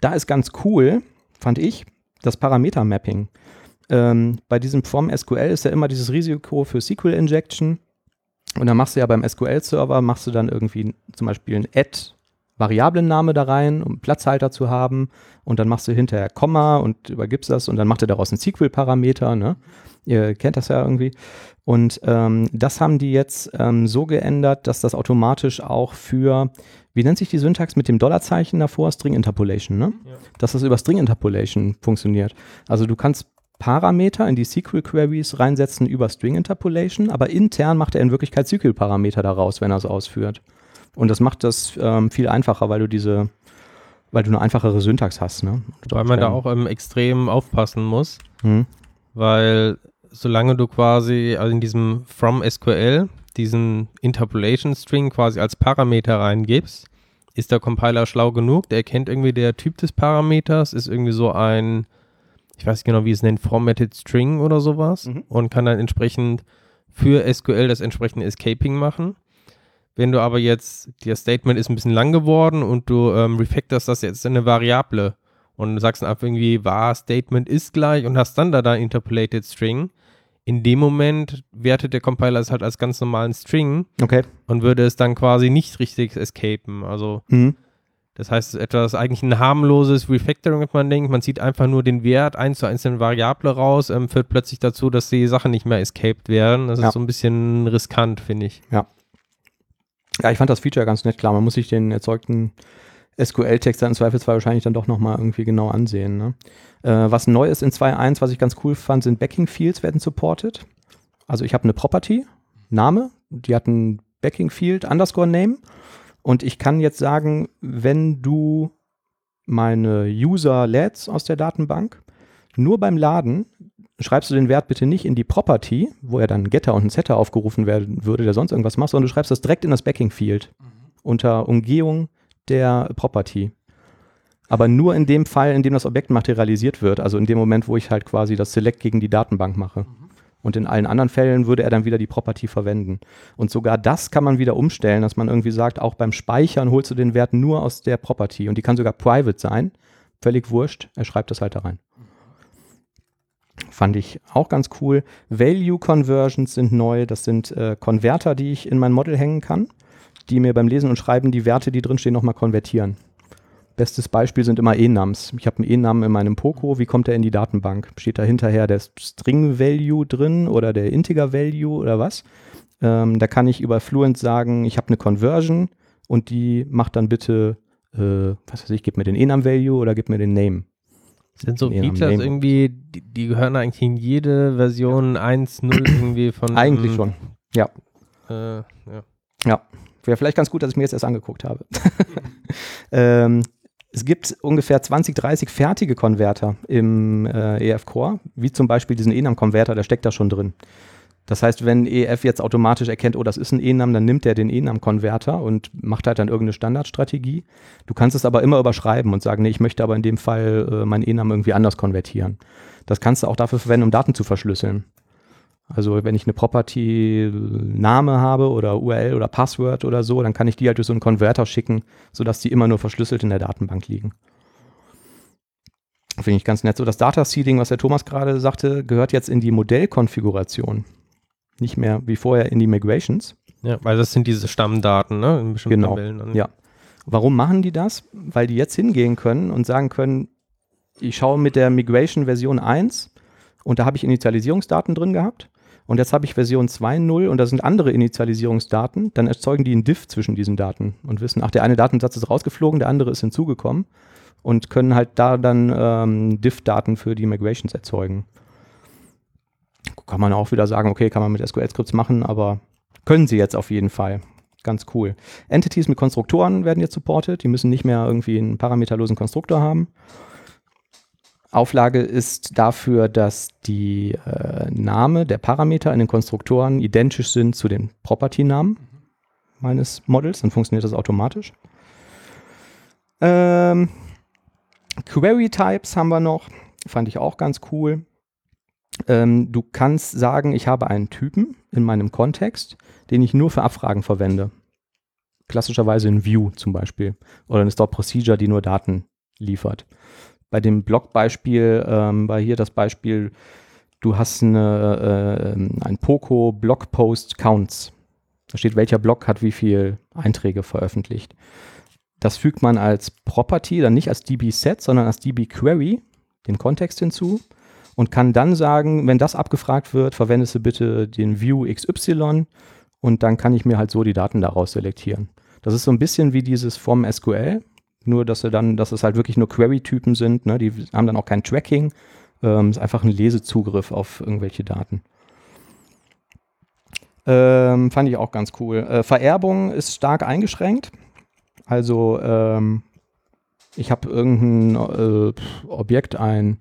Da ist ganz cool, fand ich, das Parameter-Mapping. Ähm, bei diesem From SQL ist ja immer dieses Risiko für SQL-Injection. Und dann machst du ja beim SQL-Server, machst du dann irgendwie zum Beispiel ein Add Variablenname da rein, um Platzhalter zu haben. Und dann machst du hinterher Komma und übergibst das und dann macht er daraus einen SQL-Parameter. Ne? Ihr kennt das ja irgendwie. Und ähm, das haben die jetzt ähm, so geändert, dass das automatisch auch für, wie nennt sich die Syntax mit dem Dollarzeichen davor? String Interpolation, ne? Dass das über String Interpolation funktioniert. Also du kannst Parameter in die SQL-Queries reinsetzen über String Interpolation, aber intern macht er in Wirklichkeit SQL-Parameter daraus, wenn er es ausführt. Und das macht das ähm, viel einfacher, weil du diese, weil du eine einfachere Syntax hast. Ne? Weil man da auch ähm, extrem aufpassen muss, Hm. weil solange du quasi also in diesem From SQL diesen Interpolation String quasi als Parameter reingibst, ist der Compiler schlau genug, der erkennt irgendwie der Typ des Parameters, ist irgendwie so ein, ich weiß nicht genau, wie es nennt, Formatted String oder sowas Mhm. und kann dann entsprechend für SQL das entsprechende Escaping machen. Wenn du aber jetzt, der Statement ist ein bisschen lang geworden und du ähm, refactorst das jetzt in eine Variable und sagst dann einfach irgendwie, war Statement ist gleich und hast dann da dein Interpolated String, in dem Moment wertet der Compiler es halt als ganz normalen String Okay. und würde es dann quasi nicht richtig escapen. Also Mhm. Das heißt, etwas eigentlich ein harmloses Refactoring, wenn man denkt, man zieht einfach nur den Wert eins zu eins in Variable raus, ähm, führt plötzlich dazu, dass die Sachen nicht mehr escaped werden. Das Ja. ist so ein bisschen riskant, finde ich. Ja, ich fand das Feature ganz nett. Klar, man muss sich den erzeugten SQL-Text dann im Zweifelsfall wahrscheinlich dann doch nochmal irgendwie genau ansehen. Ne? Äh, was neu ist in 2.1, was ich ganz cool fand, sind Backing Fields werden supported. Also ich habe eine Property, Name, die hat ein Backing Field, Underscore Name. Und ich kann jetzt sagen, wenn du meine User lädst aus der Datenbank, nur beim Laden schreibst du den Wert bitte nicht in die Property, wo ja dann Getter und ein Setter aufgerufen werden würde, der sonst irgendwas macht, sondern du schreibst das direkt in das Backing Field unter Umgehung der Property. Aber nur in dem Fall, in dem das Objekt materialisiert wird, also in dem Moment, wo ich halt quasi das Select gegen die Datenbank mache. Und in allen anderen Fällen würde er dann wieder die Property verwenden. Und sogar das kann man wieder umstellen, dass man irgendwie sagt, auch beim Speichern holst du den Wert nur aus der Property. Und die kann sogar private sein. Völlig wurscht. Er schreibt das halt da rein. Fand ich auch ganz cool. Value Conversions sind neu. Das sind äh, Konverter, die ich in mein Model hängen kann, die mir beim Lesen und Schreiben die Werte, die drinstehen, nochmal konvertieren. Bestes Beispiel sind immer Enums. Ich habe einen Enamen in meinem Poco. Wie kommt der in die Datenbank? Steht da hinterher der String Value drin oder der Integer Value oder was? Ähm, da kann ich über Fluent sagen, ich habe eine Conversion und die macht dann bitte, äh, was weiß ich, gib mir den Enum Value oder gib mir den Name. Sind so Features irgendwie, die, die gehören eigentlich in jede Version 1.0 irgendwie von. Eigentlich schon. Ja. Äh, ja. Wäre vielleicht ganz gut, dass ich mir jetzt erst angeguckt habe. ähm, es gibt ungefähr 20, 30 fertige Konverter im äh, EF Core, wie zum Beispiel diesen Enam-Konverter, der steckt da schon drin. Das heißt, wenn EF jetzt automatisch erkennt, oh, das ist ein Enam, dann nimmt er den Enam-Konverter und macht halt dann irgendeine Standardstrategie. Du kannst es aber immer überschreiben und sagen, nee, ich möchte aber in dem Fall äh, mein Enam irgendwie anders konvertieren. Das kannst du auch dafür verwenden, um Daten zu verschlüsseln. Also wenn ich eine Property-Name habe oder URL oder Passwort oder so, dann kann ich die halt durch so einen Konverter schicken, sodass die immer nur verschlüsselt in der Datenbank liegen. Finde ich ganz nett. So das Data Seeding, was der Thomas gerade sagte, gehört jetzt in die Modellkonfiguration. Nicht mehr wie vorher in die Migrations. Ja, weil das sind diese Stammdaten, ne? In bestimmten Genau, Tabellen. ja. Warum machen die das? Weil die jetzt hingehen können und sagen können, ich schaue mit der Migration Version 1 und da habe ich Initialisierungsdaten drin gehabt und jetzt habe ich Version 2.0 und da sind andere Initialisierungsdaten, dann erzeugen die einen Diff zwischen diesen Daten und wissen, ach, der eine Datensatz ist rausgeflogen, der andere ist hinzugekommen und können halt da dann ähm, Diff-Daten für die Migrations erzeugen. Kann man auch wieder sagen, okay, kann man mit SQL-Skripts machen, aber können sie jetzt auf jeden Fall. Ganz cool. Entities mit Konstruktoren werden jetzt supported. Die müssen nicht mehr irgendwie einen parameterlosen Konstruktor haben. Auflage ist dafür, dass die äh, Name der Parameter in den Konstruktoren identisch sind zu den Property-Namen meines Models. Dann funktioniert das automatisch. Ähm, Query-Types haben wir noch. Fand ich auch ganz cool. Ähm, du kannst sagen, ich habe einen Typen in meinem Kontext, den ich nur für Abfragen verwende. Klassischerweise ein View zum Beispiel. Oder eine Store Procedure, die nur Daten liefert. Bei dem Blog-Beispiel ähm, war hier das Beispiel, du hast eine, äh, ein Poco Blogpost Counts. Da steht, welcher Blog hat wie viel Einträge veröffentlicht. Das fügt man als Property, dann nicht als DB-Set, sondern als DB-Query, den Kontext hinzu und kann dann sagen, wenn das abgefragt wird, verwendest du bitte den View XY und dann kann ich mir halt so die Daten daraus selektieren. Das ist so ein bisschen wie dieses vom SQL, nur dass er dann, dass es halt wirklich nur Query-Typen sind, ne? die haben dann auch kein Tracking, ähm, ist einfach ein Lesezugriff auf irgendwelche Daten. Ähm, fand ich auch ganz cool. Äh, Vererbung ist stark eingeschränkt. Also ähm, ich habe irgendein äh, Objekt, ein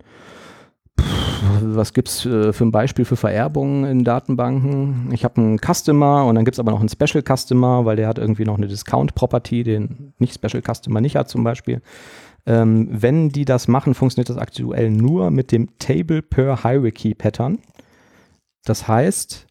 was gibt es äh, für ein Beispiel für Vererbungen in Datenbanken? Ich habe einen Customer und dann gibt es aber noch einen Special Customer, weil der hat irgendwie noch eine Discount-Property, den nicht Special Customer nicht hat zum Beispiel. Ähm, wenn die das machen, funktioniert das aktuell nur mit dem Table per Hierarchy Pattern. Das heißt,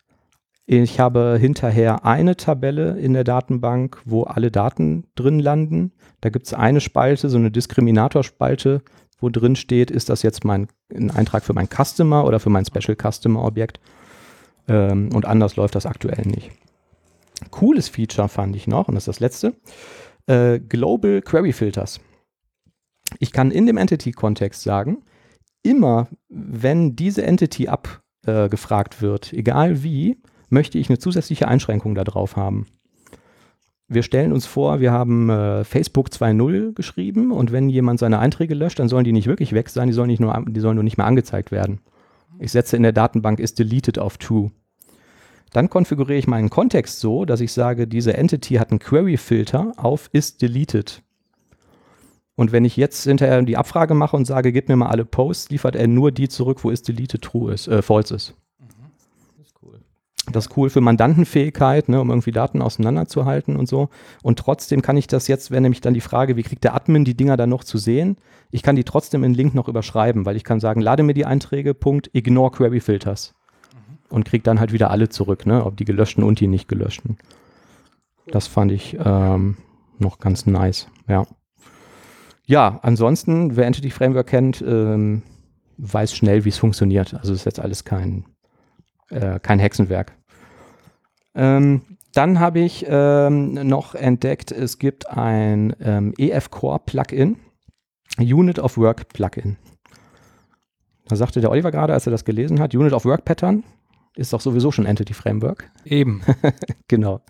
ich habe hinterher eine Tabelle in der Datenbank, wo alle Daten drin landen. Da gibt es eine Spalte, so eine Diskriminatorspalte, wo drin steht, ist das jetzt mein ein Eintrag für mein Customer oder für mein Special Customer Objekt. Ähm, und anders läuft das aktuell nicht. Cooles Feature fand ich noch, und das ist das letzte, äh, Global Query Filters. Ich kann in dem Entity-Kontext sagen, immer wenn diese Entity abgefragt äh, wird, egal wie, möchte ich eine zusätzliche Einschränkung da drauf haben. Wir stellen uns vor, wir haben äh, Facebook 2.0 geschrieben und wenn jemand seine Einträge löscht, dann sollen die nicht wirklich weg sein, die sollen, nicht nur, die sollen nur nicht mehr angezeigt werden. Ich setze in der Datenbank ist deleted auf true. Dann konfiguriere ich meinen Kontext so, dass ich sage, diese Entity hat einen Query-Filter auf ist deleted. Und wenn ich jetzt hinterher die Abfrage mache und sage, gib mir mal alle Posts, liefert er nur die zurück, wo ist deleted true ist, äh, false ist. Das ist cool für Mandantenfähigkeit, ne, um irgendwie Daten auseinanderzuhalten und so. Und trotzdem kann ich das jetzt, wenn nämlich dann die Frage, wie kriegt der Admin die Dinger dann noch zu sehen? Ich kann die trotzdem in Link noch überschreiben, weil ich kann sagen, lade mir die Einträge, Punkt, ignore Query Filters. Und krieg dann halt wieder alle zurück, ne, ob die gelöschten und die nicht gelöschten. Das fand ich ähm, noch ganz nice, ja. Ja, ansonsten, wer Entity Framework kennt, ähm, weiß schnell, wie es funktioniert. Also ist jetzt alles kein äh, kein Hexenwerk. Ähm, dann habe ich ähm, noch entdeckt, es gibt ein ähm, EF Core Plugin, Unit of Work Plugin. Da sagte der Oliver gerade, als er das gelesen hat, Unit of Work Pattern ist doch sowieso schon Entity Framework. Eben. genau.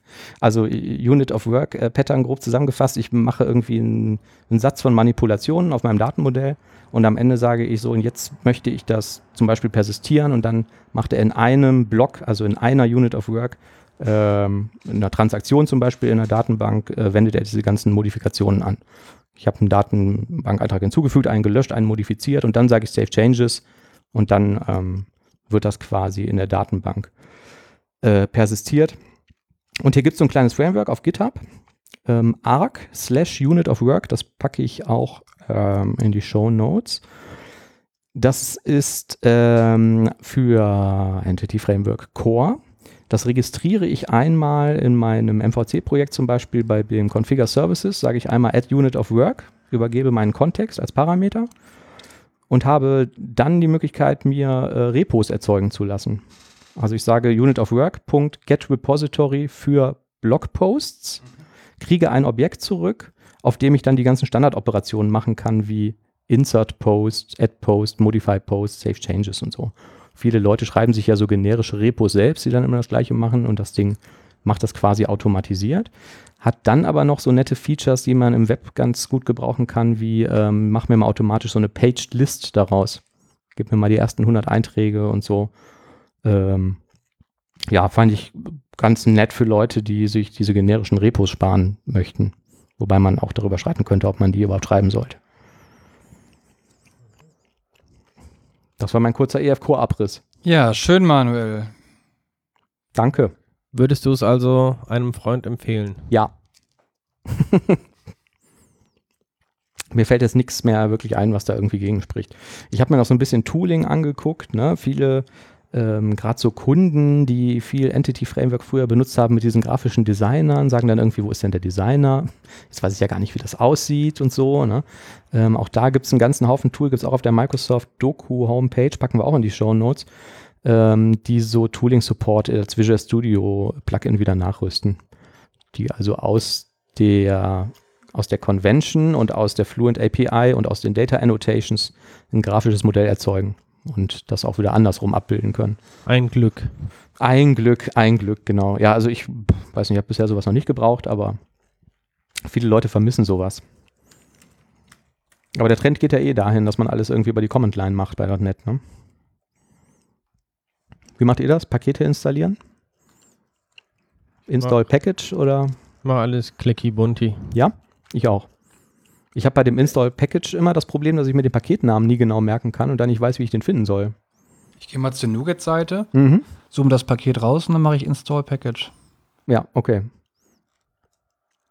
Also Unit of Work äh, Pattern grob zusammengefasst. Ich mache irgendwie einen, einen Satz von Manipulationen auf meinem Datenmodell und am Ende sage ich so, und jetzt möchte ich das zum Beispiel persistieren und dann macht er in einem Block, also in einer Unit of Work, ähm, in einer Transaktion zum Beispiel in einer Datenbank, äh, wendet er diese ganzen Modifikationen an. Ich habe einen Datenbankeintrag hinzugefügt, einen gelöscht, einen modifiziert und dann sage ich Save Changes und dann ähm, wird das quasi in der Datenbank äh, persistiert. Und hier gibt es so ein kleines Framework auf GitHub, ähm, arc slash unit of work, das packe ich auch ähm, in die Show Notes. Das ist ähm, für Entity Framework Core. Das registriere ich einmal in meinem MVC-Projekt, zum Beispiel bei dem Configure Services, sage ich einmal Add Unit of Work, übergebe meinen Kontext als Parameter und habe dann die Möglichkeit, mir äh, Repos erzeugen zu lassen. Also ich sage Unit of Work.get Repository für Blogposts, kriege ein Objekt zurück, auf dem ich dann die ganzen Standardoperationen machen kann, wie Insert Post, Add Post, Modify Post, Save Changes und so. Viele Leute schreiben sich ja so generische Repos selbst, die dann immer das gleiche machen und das Ding macht das quasi automatisiert. Hat dann aber noch so nette Features, die man im Web ganz gut gebrauchen kann, wie ähm, mach mir mal automatisch so eine Paged List daraus. Gib mir mal die ersten 100 Einträge und so. Ähm, ja, fand ich ganz nett für Leute, die sich diese generischen Repos sparen möchten. Wobei man auch darüber streiten könnte, ob man die überhaupt schreiben sollte. Das war mein kurzer EFK-Abriss. Ja, schön, Manuel. Danke. Würdest du es also einem Freund empfehlen? Ja. mir fällt jetzt nichts mehr wirklich ein, was da irgendwie gegen spricht. Ich habe mir noch so ein bisschen Tooling angeguckt. Ne? Viele, ähm, gerade so Kunden, die viel Entity Framework früher benutzt haben mit diesen grafischen Designern, sagen dann irgendwie, wo ist denn der Designer? Jetzt weiß ich ja gar nicht, wie das aussieht und so. Ne? Ähm, auch da gibt es einen ganzen Haufen Tool, gibt es auch auf der Microsoft Doku Homepage, packen wir auch in die Show Notes, ähm, die so Tooling Support als Visual Studio Plugin wieder nachrüsten. Die also aus der aus der Convention und aus der Fluent API und aus den Data Annotations ein grafisches Modell erzeugen und das auch wieder andersrum abbilden können. Ein Glück. Ein Glück, ein Glück, genau. Ja, also ich weiß nicht, ich habe bisher sowas noch nicht gebraucht, aber viele Leute vermissen sowas. Aber der Trend geht ja eh dahin, dass man alles irgendwie über die Command Line macht bei .NET. Ne? Wie macht ihr das? Pakete installieren? Install Package oder? Mach alles clicky bunti. Ja? Ich auch. Ich habe bei dem Install Package immer das Problem, dass ich mir den Paketnamen nie genau merken kann und dann nicht weiß, wie ich den finden soll. Ich gehe mal zur Nougat-Seite, Mhm. zoome das Paket raus und dann mache ich Install Package. Ja, okay.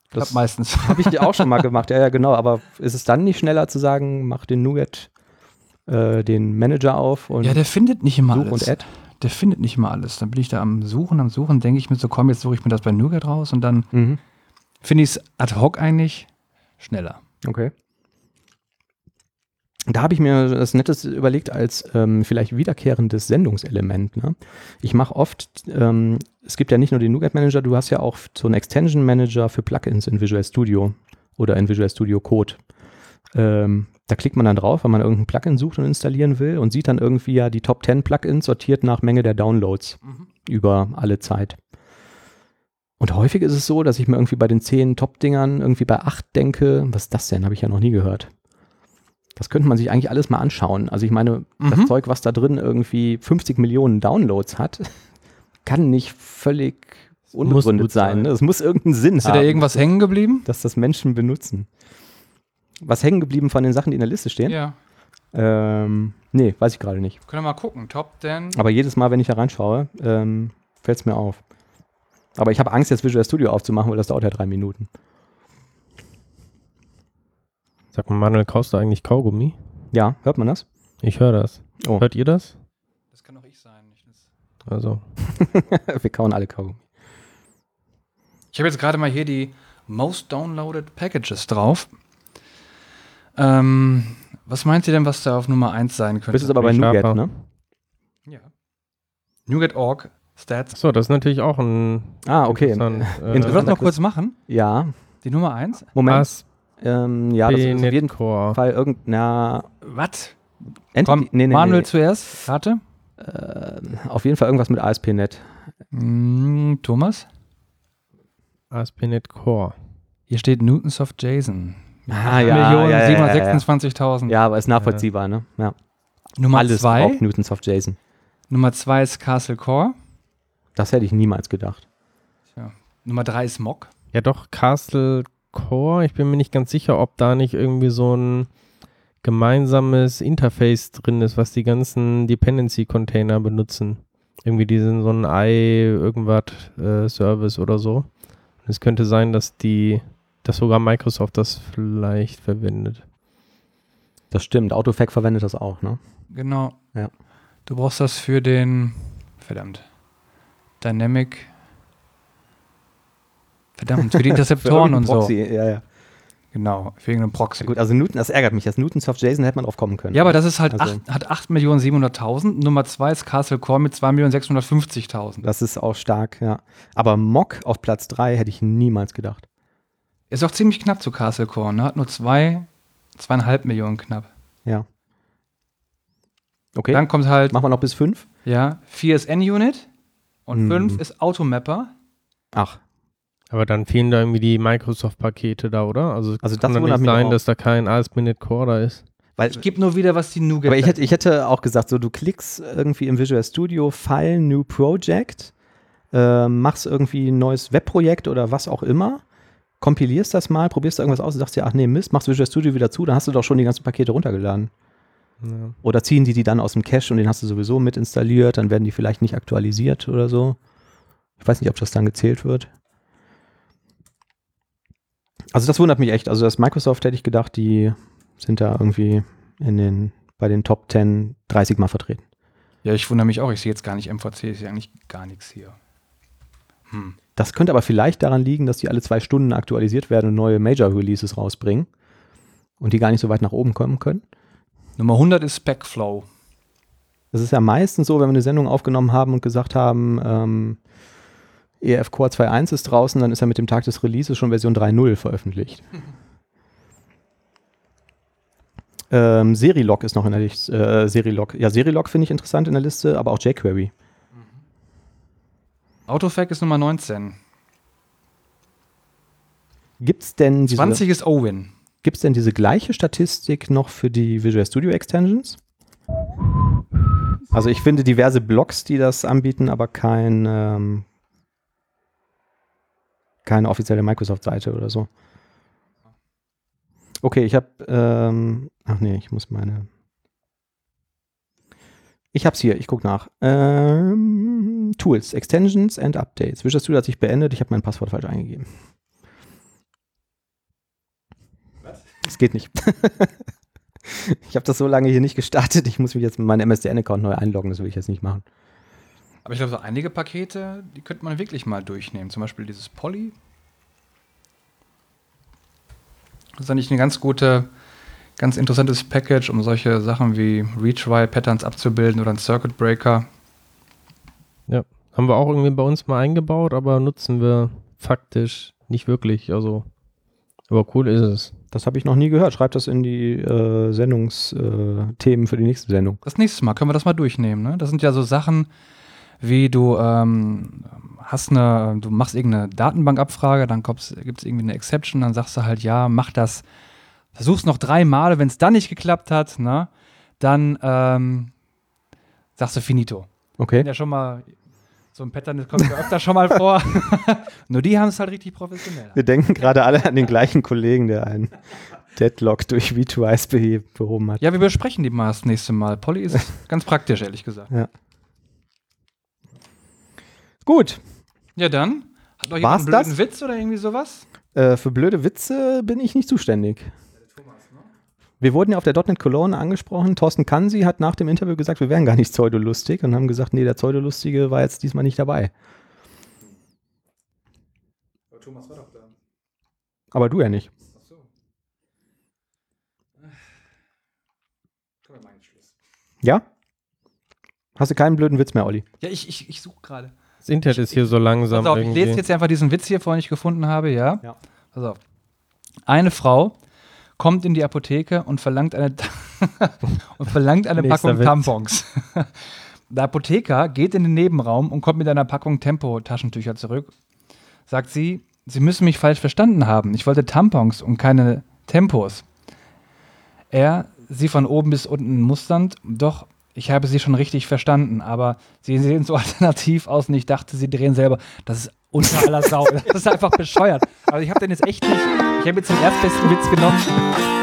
Klappt Das meistens. habe ich dir auch schon mal gemacht. Ja, ja, genau. Aber ist es dann nicht schneller zu sagen, mach den Nougat, äh, den Manager auf und Ja, der findet nicht immer such alles. und add? Der findet nicht immer alles. Dann bin ich da am Suchen, am Suchen, denke ich mir so, komm, jetzt suche ich mir das bei Nougat raus und dann Mhm. finde ich es ad hoc eigentlich schneller. Okay. Da habe ich mir das Nettes überlegt als ähm, vielleicht wiederkehrendes Sendungselement. Ne? Ich mache oft, ähm, es gibt ja nicht nur den Nougat Manager, du hast ja auch so einen Extension Manager für Plugins in Visual Studio oder in Visual Studio Code. Ähm, da klickt man dann drauf, wenn man irgendein Plugin sucht und installieren will und sieht dann irgendwie ja die Top 10 Plugins sortiert nach Menge der Downloads über alle Zeit. Und häufig ist es so, dass ich mir irgendwie bei den 10 Top-Dingern irgendwie bei 8 denke, was ist das denn? Habe ich ja noch nie gehört. Das könnte man sich eigentlich alles mal anschauen. Also ich meine, das Mhm. Zeug, was da drin irgendwie 50 Millionen Downloads hat, kann nicht völlig unbegründet sein. Es muss irgendeinen Sinn Ist haben, da irgendwas hängen geblieben? dass das Menschen benutzen. Was hängen geblieben von den Sachen, die in der Liste stehen? Ja. Ähm, nee, weiß ich gerade nicht. Können wir mal gucken. Top 10. Aber jedes Mal, wenn ich da reinschaue, ähm, fällt es mir auf. Aber ich habe Angst, jetzt Visual Studio aufzumachen, weil das dauert ja drei Minuten. Sag mal, Manuel, kaufst du eigentlich Kaugummi? Ja, hört man das? Ich höre das. Oh. Hört ihr das? Das kann doch ich sein. Ich, Also, Wir kauen alle Kaugummi. ich habe jetzt gerade mal hier die Most Downloaded Packages drauf. Ähm, was meint ihr denn, was da auf Nummer 1 sein könnte? Bist es aber bei. Nougat, ne? ja. Nougat.org Stats. so, das ist natürlich auch ein. Ah, okay. interessant, Äh, wir interessant. das noch kurz machen? Ja, Die Nummer 1? Moment. Ähm, ja, das ist auf jeden Core. Fall irgendeiner Was? Komm, nee, nee, Manuel nee. zuerst. Rate. Äh, auf jeden Fall irgendwas mit ASP.NET. Mm, Thomas? ASP.NET Core. Hier steht Newtonsoft JSON. Ah, Millionen ja, ja, ja, ja. 726.000. Ja, aber ist nachvollziehbar, ne? Ja. Nummer Alles 2. braucht Newtonsoft JSON. Nummer 2 ist Castle Core. Das hätte ich niemals gedacht. Nummer 3 ist Mock. Ja, doch, Castle Core. Ich bin mir nicht ganz sicher, ob da nicht irgendwie so ein gemeinsames Interface drin ist, was die ganzen Dependency-Container benutzen. Irgendwie diesen so ein i irgendwas äh, Service oder so. Und es könnte sein, dass die, dass sogar Microsoft das vielleicht verwendet. Das stimmt. AutoFac verwendet das auch, ne? Genau. Ja. Du brauchst das für den, verdammt, Dynamic, verdammt, für die Interceptoren und so. Proxy, Ja, ja. Genau, wegen einem Proxy. Gut, also Newton, das ärgert mich. Das Newtonsoft JSON hätte man drauf kommen können. Ja, aber das ist halt Also- acht, hat 8.700.000. Nummer 2 ist Castle Core mit 2.650.000. Das ist auch stark, ja. Aber Mock auf Platz 3 hätte ich niemals gedacht. Ist auch ziemlich knapp zu Castle Core, ne? Hat nur zwei, zweieinhalb Millionen knapp. Ja. Okay, Dann kommt halt, machen wir noch bis 5. ja, 4 ist N-Unit und Mhm. 5 ist Automapper. Ach, Aber dann fehlen da irgendwie die Microsoft-Pakete da, oder? Also, Also kann das doch wundert nicht sein, auch. dass da kein ASP.NET Core da ist. weil, Ich gebe nur wieder, was die Nougat aber ich hätte, ich hätte auch gesagt, so du klickst irgendwie im Visual Studio File, New Project, äh, machst irgendwie ein neues Webprojekt oder was auch immer, kompilierst das mal, probierst da irgendwas aus und sagst dir, ach nee, Mist, machst Visual Studio wieder zu, dann hast du doch schon die ganzen Pakete runtergeladen. Ja. Oder ziehen die die dann aus dem Cache und den hast du sowieso mit installiert, dann werden die vielleicht nicht aktualisiert oder so. Ich weiß nicht, ob das dann gezählt wird. Also das wundert mich echt. Also das Microsoft hätte ich gedacht, die sind da irgendwie in den, bei den Top 10 30 Mal vertreten. Ja, ich wundere mich auch. Ich sehe jetzt gar nicht MVC, ich sehe eigentlich gar nichts hier. Hm. Das könnte aber vielleicht daran liegen, dass die alle zwei Stunden aktualisiert werden und neue Major-Releases rausbringen und die gar nicht so weit nach oben kommen können. Nummer 100 ist Specflow. Das ist ja meistens so, wenn wir eine Sendung aufgenommen haben und gesagt haben, ähm, EF Core 2.1 ist draußen, dann ist er mit dem Tag des Releases schon Version 3.0 veröffentlicht. ähm, Serilog ist noch in der Liste. Äh, Serilog. Ja, Serilog finde ich interessant in der Liste, aber auch jQuery. Autofac ist Nummer 19. Gibt es denn, diese- 20 ist Owen. gibt's denn diese gleiche Statistik noch für die Visual Studio Extensions? Also ich finde diverse Blogs, die das anbieten, aber kein, ähm, keine offizielle Microsoft-Seite oder so. Okay, ich habe, ähm, ach nee, ich muss meine. Ich hab's hier, ich guck nach. Ähm, Tools, Extensions and Updates. Visual Studio hat sich beendet, ich habe mein Passwort falsch eingegeben. Es geht nicht. ich habe das so lange hier nicht gestartet, ich muss mich jetzt mit meinem MSDN-Account neu einloggen, das will ich jetzt nicht machen. Aber ich glaube, so einige Pakete, die könnte man wirklich mal durchnehmen. Zum Beispiel dieses Poly. Das ist eigentlich ein ganz gute, ganz interessantes Package, um solche Sachen wie Retry-Patterns abzubilden oder ein Circuit Breaker. Haben wir auch irgendwie bei uns mal eingebaut, aber nutzen wir faktisch nicht wirklich. Also, aber cool ist es. Das habe ich noch nie gehört. Schreibt das in die äh, Sendungsthemen für die nächste Sendung. Das nächste Mal können wir das mal durchnehmen. Ne? Das sind ja so Sachen, wie du ähm, hast eine, du machst irgendeine Datenbankabfrage, dann gibt es irgendwie eine Exception, dann sagst du halt, ja, mach das, versuch's noch drei Male, wenn es dann nicht geklappt hat, ne, dann ähm, sagst du finito. Okay. Ja, schon mal so ein Pattern, kommt ja öfter schon mal vor. Nur die haben es halt richtig professionell. Wir denken gerade alle an den gleichen Kollegen, der einen Deadlock durch V2Ice behe- behoben hat. Ja, wir besprechen die mal das nächste Mal. Polly ist ganz praktisch, ehrlich gesagt. Gut, Ja, dann. Hat noch jemand einen blöden das? Witz oder irgendwie sowas? äh, für blöde Witze bin ich nicht zuständig. Wir wurden ja auf der .NET Cologne angesprochen. Thorsten Kansi hat nach dem Interview gesagt, wir wären gar nicht pseudolustig und haben gesagt, nee, der Pseudolustige war jetzt diesmal nicht dabei. Thomas war doch da. Aber du ja nicht. Achso. Können wir mal jetzt Schluss. Ja? Hast du keinen blöden Witz mehr, Olli? Ja, ich, ich, ich suche gerade. Das Internet ist hier so langsam Pass auf, ich irgendwie. lese jetzt einfach diesen Witz hier vor, den ich gefunden habe, ja? Ja. Pass auf. Eine Frau kommt in die Apotheke und verlangt eine, und verlangt eine Packung Witz. Tampons. Der Apotheker geht in den Nebenraum und kommt mit einer Packung Tempo-Taschentücher zurück. Sagt sie, Sie müssen mich falsch verstanden haben. Ich wollte Tampons und keine Tempos. Er, sie von oben bis unten musternd, doch, ich habe sie schon richtig verstanden, aber sie sehen so alternativ aus und ich dachte, sie drehen selber. Das ist unter aller Sau. Das ist einfach bescheuert. Also ich habe den jetzt echt nicht, ich Ich habe jetzt den erstbesten Witz genommen.